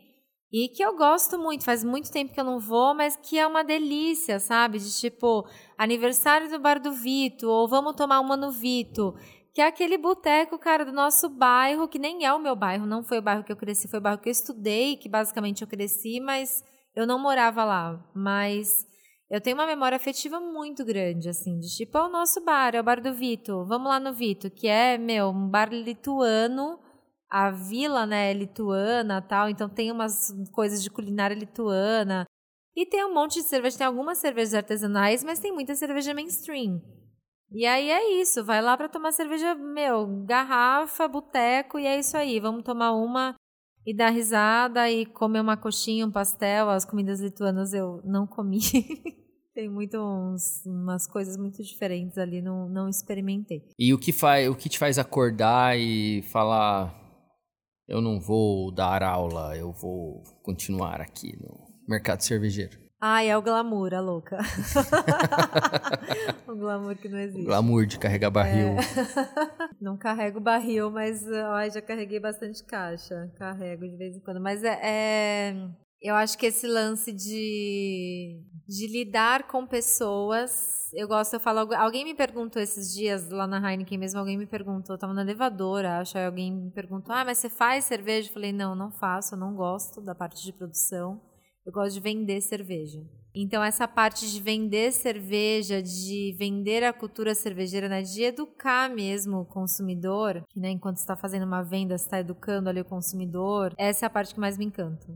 E que eu gosto muito, faz muito tempo que eu não vou, mas que é uma delícia, sabe? De tipo, aniversário do bar do Vito, ou vamos tomar uma no Vito. Que é aquele boteco, cara, do nosso bairro, que nem é o meu bairro, não foi o bairro que eu cresci, foi o bairro que eu estudei, que basicamente eu cresci, mas eu não morava lá. Mas eu tenho uma memória afetiva muito grande, assim, de tipo, é o nosso bar, é o bar do Vito, vamos lá no Vito, que é, meu, um bar lituano, a vila, né, é lituana tal, então tem umas coisas de culinária lituana. E tem um monte de cerveja, tem algumas cervejas artesanais, mas tem muita cerveja mainstream. E aí é isso, vai lá para tomar cerveja, meu, garrafa, boteco, e é isso aí, vamos tomar uma e dar risada e comer uma coxinha, um pastel, as comidas lituanas eu não comi. [laughs] Tem muito uns, umas coisas muito diferentes ali, não, não experimentei. E o que, faz, o que te faz acordar e falar: eu não vou dar aula, eu vou continuar aqui no mercado cervejeiro? Ai, é o glamour, a louca. [laughs] o glamour que não existe. Glamour de carregar barril. É. [laughs] Não carrego barril, mas ai, já carreguei bastante caixa. Carrego de vez em quando. Mas é, é, eu acho que esse lance de, de lidar com pessoas. Eu gosto, eu falo. Alguém me perguntou esses dias lá na Heineken mesmo, alguém me perguntou, eu tava na elevadora, acho, aí alguém me perguntou: Ah, mas você faz cerveja? Eu falei: Não, não faço, eu não gosto da parte de produção. Eu gosto de vender cerveja. Então, essa parte de vender cerveja, de vender a cultura cervejeira, né, de educar mesmo o consumidor, que né, enquanto está fazendo uma venda, está educando ali o consumidor, essa é a parte que mais me encanta.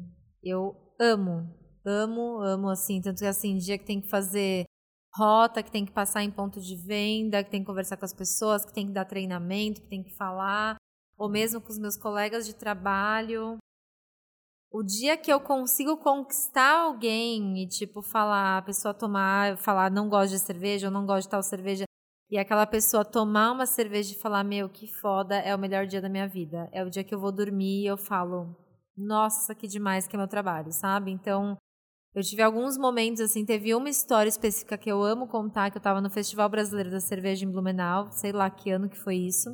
Eu amo, amo, amo, assim, tanto que assim, dia que tem que fazer rota, que tem que passar em ponto de venda, que tem que conversar com as pessoas, que tem que dar treinamento, que tem que falar, ou mesmo com os meus colegas de trabalho, o dia que eu consigo conquistar alguém e, tipo, falar, a pessoa tomar, falar, não gosto de cerveja, ou não gosto de tal cerveja, e aquela pessoa tomar uma cerveja e falar, meu, que foda, é o melhor dia da minha vida. É o dia que eu vou dormir e eu falo, nossa, que demais que é meu trabalho, sabe? Então, eu tive alguns momentos, assim, teve uma história específica que eu amo contar, que eu tava no Festival Brasileiro da Cerveja em Blumenau, sei lá que ano que foi isso.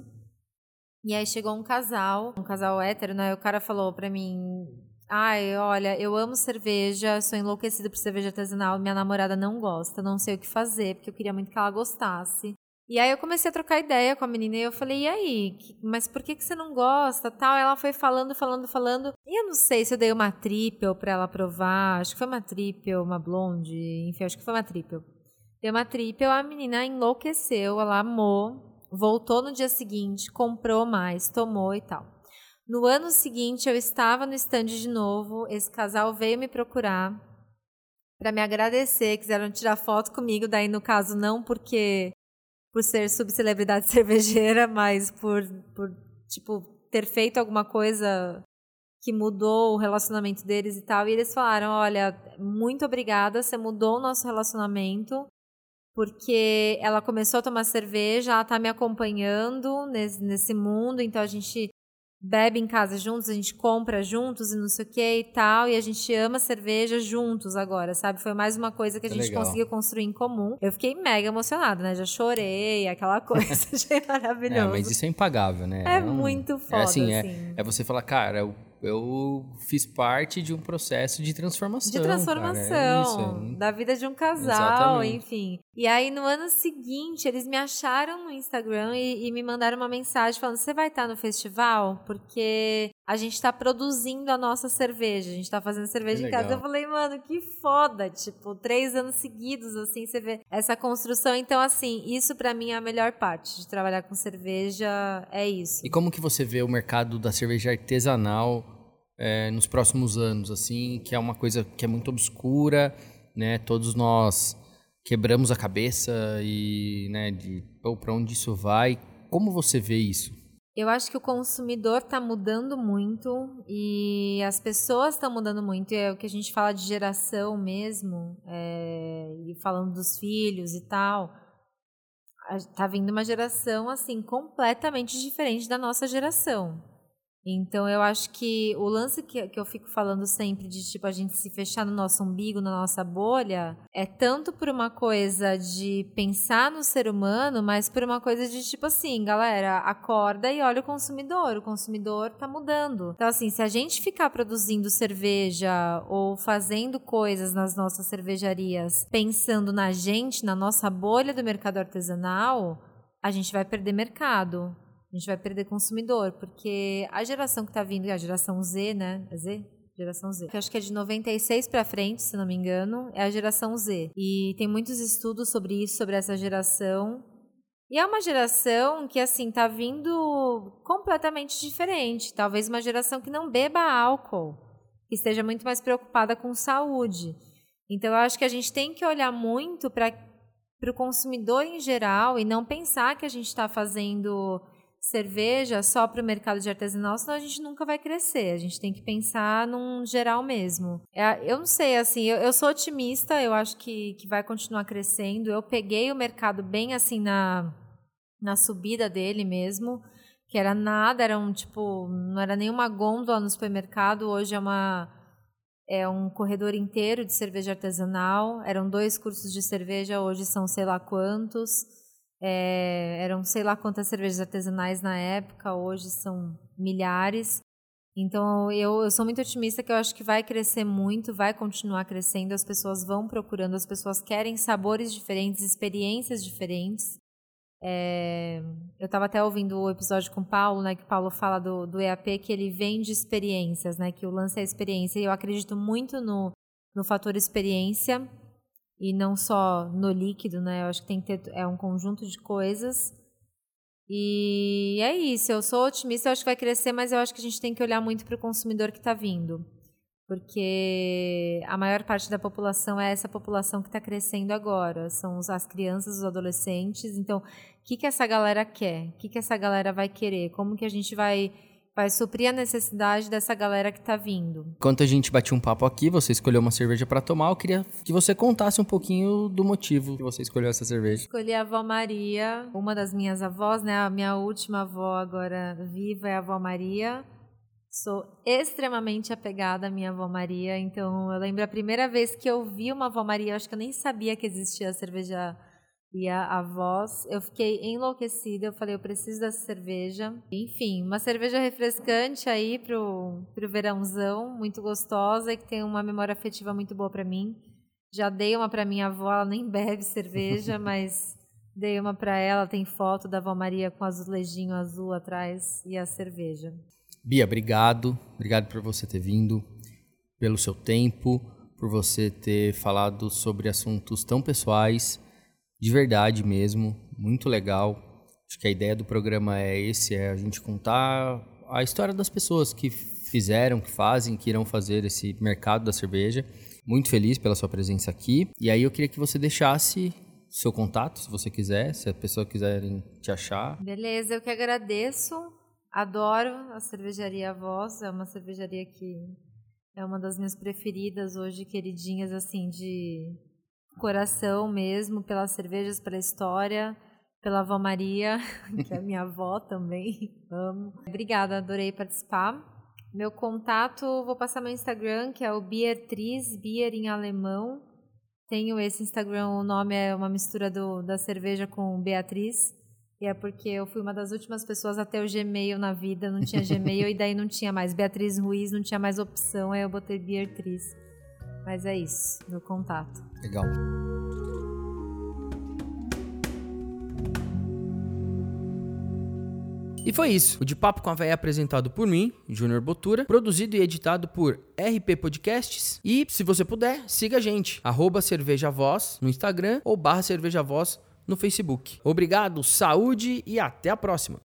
E aí chegou um casal, um casal hétero, né? O cara falou pra mim, Ai, olha, eu amo cerveja, sou enlouquecida por cerveja artesanal, minha namorada não gosta, não sei o que fazer, porque eu queria muito que ela gostasse. E aí eu comecei a trocar ideia com a menina e eu falei, e aí, mas por que, que você não gosta, tal? Ela foi falando, falando, falando. E eu não sei se eu dei uma triple pra ela provar, acho que foi uma triple, uma blonde, enfim, acho que foi uma triple. Dei uma triple, a menina enlouqueceu, ela amou, voltou no dia seguinte, comprou mais, tomou e tal. No ano seguinte, eu estava no stand de novo. Esse casal veio me procurar para me agradecer, quiseram tirar foto comigo. Daí, no caso, não porque por ser subcelebridade [laughs] cervejeira, mas por, por tipo ter feito alguma coisa que mudou o relacionamento deles e tal. E eles falaram: Olha, muito obrigada, você mudou o nosso relacionamento. Porque ela começou a tomar cerveja, ela tá me acompanhando nesse, nesse mundo, então a gente bebe em casa juntos, a gente compra juntos e não sei o que e tal, e a gente ama cerveja juntos agora, sabe? Foi mais uma coisa que a É gente legal. conseguiu construir em comum. Eu fiquei mega emocionada, né? Já chorei, aquela [laughs] coisa, achei maravilhoso. É, mas isso é impagável, né? É um- muito foda, É assim, é, assim. é você falar, cara, eu, eu fiz parte de um processo de transformação. De é transformação isso, é- da vida de um casal, Exatamente. enfim. E aí, no ano seguinte, eles me acharam no Instagram e, e me mandaram uma mensagem falando: você vai estar no festival? Porque a gente está produzindo a nossa cerveja, a gente está fazendo cerveja Que em casa. legal. Eu falei, mano, que foda! Tipo, três anos seguidos, assim, você vê essa construção. Então, assim, isso pra mim é a melhor parte de trabalhar com cerveja, é isso. E como que você vê o mercado da cerveja artesanal é, nos próximos anos, assim, que é uma coisa que é muito obscura, né? Todos nós quebramos a cabeça e, né, de pô, pra onde isso vai. Como você vê isso? Eu acho que o consumidor está mudando muito e as pessoas estão mudando muito. E é o que a gente fala de geração mesmo, é, e falando dos filhos e tal. a- Tá vindo uma geração assim completamente diferente da nossa geração. Então eu acho que o lance que, que eu fico falando sempre de tipo a gente se fechar no nosso umbigo, na nossa bolha, é tanto por uma coisa de pensar no ser humano, mas por uma coisa de tipo assim, galera, acorda e olha o consumidor, o consumidor tá mudando. Então assim, se a gente ficar produzindo cerveja ou fazendo coisas nas nossas cervejarias, pensando na gente, na nossa bolha do mercado artesanal, a gente vai perder mercado. A gente vai perder consumidor, porque a geração que tá vindo, a geração Z, né? É Z? Geração Z. Que eu acho que é de 96 para frente, se não me engano, é a geração Z. E tem muitos estudos sobre isso, sobre essa geração. E é uma geração que, assim, tá vindo completamente diferente. Talvez uma geração que não beba álcool, que esteja muito mais preocupada com saúde. Então, eu acho que a gente tem que olhar muito para o consumidor em geral e não pensar que a gente está fazendo cerveja só para o mercado de artesanal, senão a gente nunca vai crescer. A gente tem que pensar num geral mesmo. É, eu não sei, assim, eu, eu sou otimista, eu acho que, que vai continuar crescendo. Eu peguei o mercado bem assim na, na subida dele mesmo, que era nada, era um tipo, não era nenhuma gôndola no supermercado, hoje é uma é um corredor inteiro de cerveja artesanal. Eram dois cursos de cerveja, hoje são sei lá quantos. É, eram sei lá quantas cervejas artesanais na época, hoje são milhares. Então eu, eu sou muito otimista que eu acho que vai crescer muito, vai continuar crescendo, as pessoas vão procurando, as pessoas querem sabores diferentes, experiências diferentes. É, eu estava até ouvindo o episódio com o Paulo, né, que o Paulo fala do, do EAP que ele vende experiências, né, que o lance é a experiência. E eu acredito muito no, no fator experiência e não só no líquido, né? Eu acho que tem que ter é um conjunto de coisas. E é isso. Eu sou otimista, eu acho que vai crescer, mas eu acho que a gente tem que olhar muito para o consumidor que está vindo, porque a maior parte da população é essa população que está crescendo agora. São as crianças, os adolescentes. Então, o que que essa galera quer? O que que essa galera vai querer? Como que a gente vai vai suprir a necessidade dessa galera que está vindo? Enquanto a gente batia um papo aqui, você escolheu uma cerveja para tomar. Eu queria que você contasse um pouquinho do motivo que você escolheu essa cerveja. Escolhi a avó Maria, uma das minhas avós, né? A minha última avó agora viva é a avó Maria. Sou extremamente apegada à minha avó Maria, então eu lembro a primeira vez que eu vi uma avó Maria, eu acho que eu nem sabia que existia a cerveja e a avós. Eu fiquei enlouquecida, eu falei, eu preciso dessa cerveja. Enfim, uma cerveja refrescante aí pro, pro verãozão, muito gostosa e que tem uma memória afetiva muito boa para mim. Já dei uma para minha avó, ela nem bebe cerveja, [laughs] mas dei uma para ela, tem foto da avó Maria com azulejinho azul atrás e a cerveja. Bia, obrigado. Obrigado por você ter vindo, pelo seu tempo, por você ter falado sobre assuntos tão pessoais, de verdade mesmo, muito legal. Acho que a ideia do programa é esse, é a gente contar a história das pessoas que fizeram, que fazem, que irão fazer esse mercado da cerveja. Muito feliz pela sua presença aqui. E aí eu queria que você deixasse seu contato, se você quiser, se a pessoa quiser te achar. Beleza, eu que agradeço. Adoro a cervejaria Voz, é uma cervejaria que é uma das minhas preferidas hoje, queridinhas assim de coração mesmo, pelas cervejas, pela história. pela avó Maria, [laughs] que é minha avó também. [laughs] Amo. Obrigada, adorei participar. Meu contato, vou passar meu Instagram, que é o Beatriz, Bier em alemão. Tenho esse Instagram, o nome é uma mistura do, da cerveja com Beatriz. E é porque eu fui uma das últimas pessoas a ter o Gmail na vida, não tinha Gmail e daí não tinha mais Beatriz Ruiz, não tinha mais opção, aí eu botei Beatriz. Mas é isso, meu contato. Legal. E foi isso. O De Papo com a Véia é apresentado por mim, Júnior Botura, produzido e editado por RP Podcasts. E, se você puder, siga a gente, arroba cervejavoz no Instagram ou barra cervejavoz no Facebook. Obrigado, saúde e até a próxima.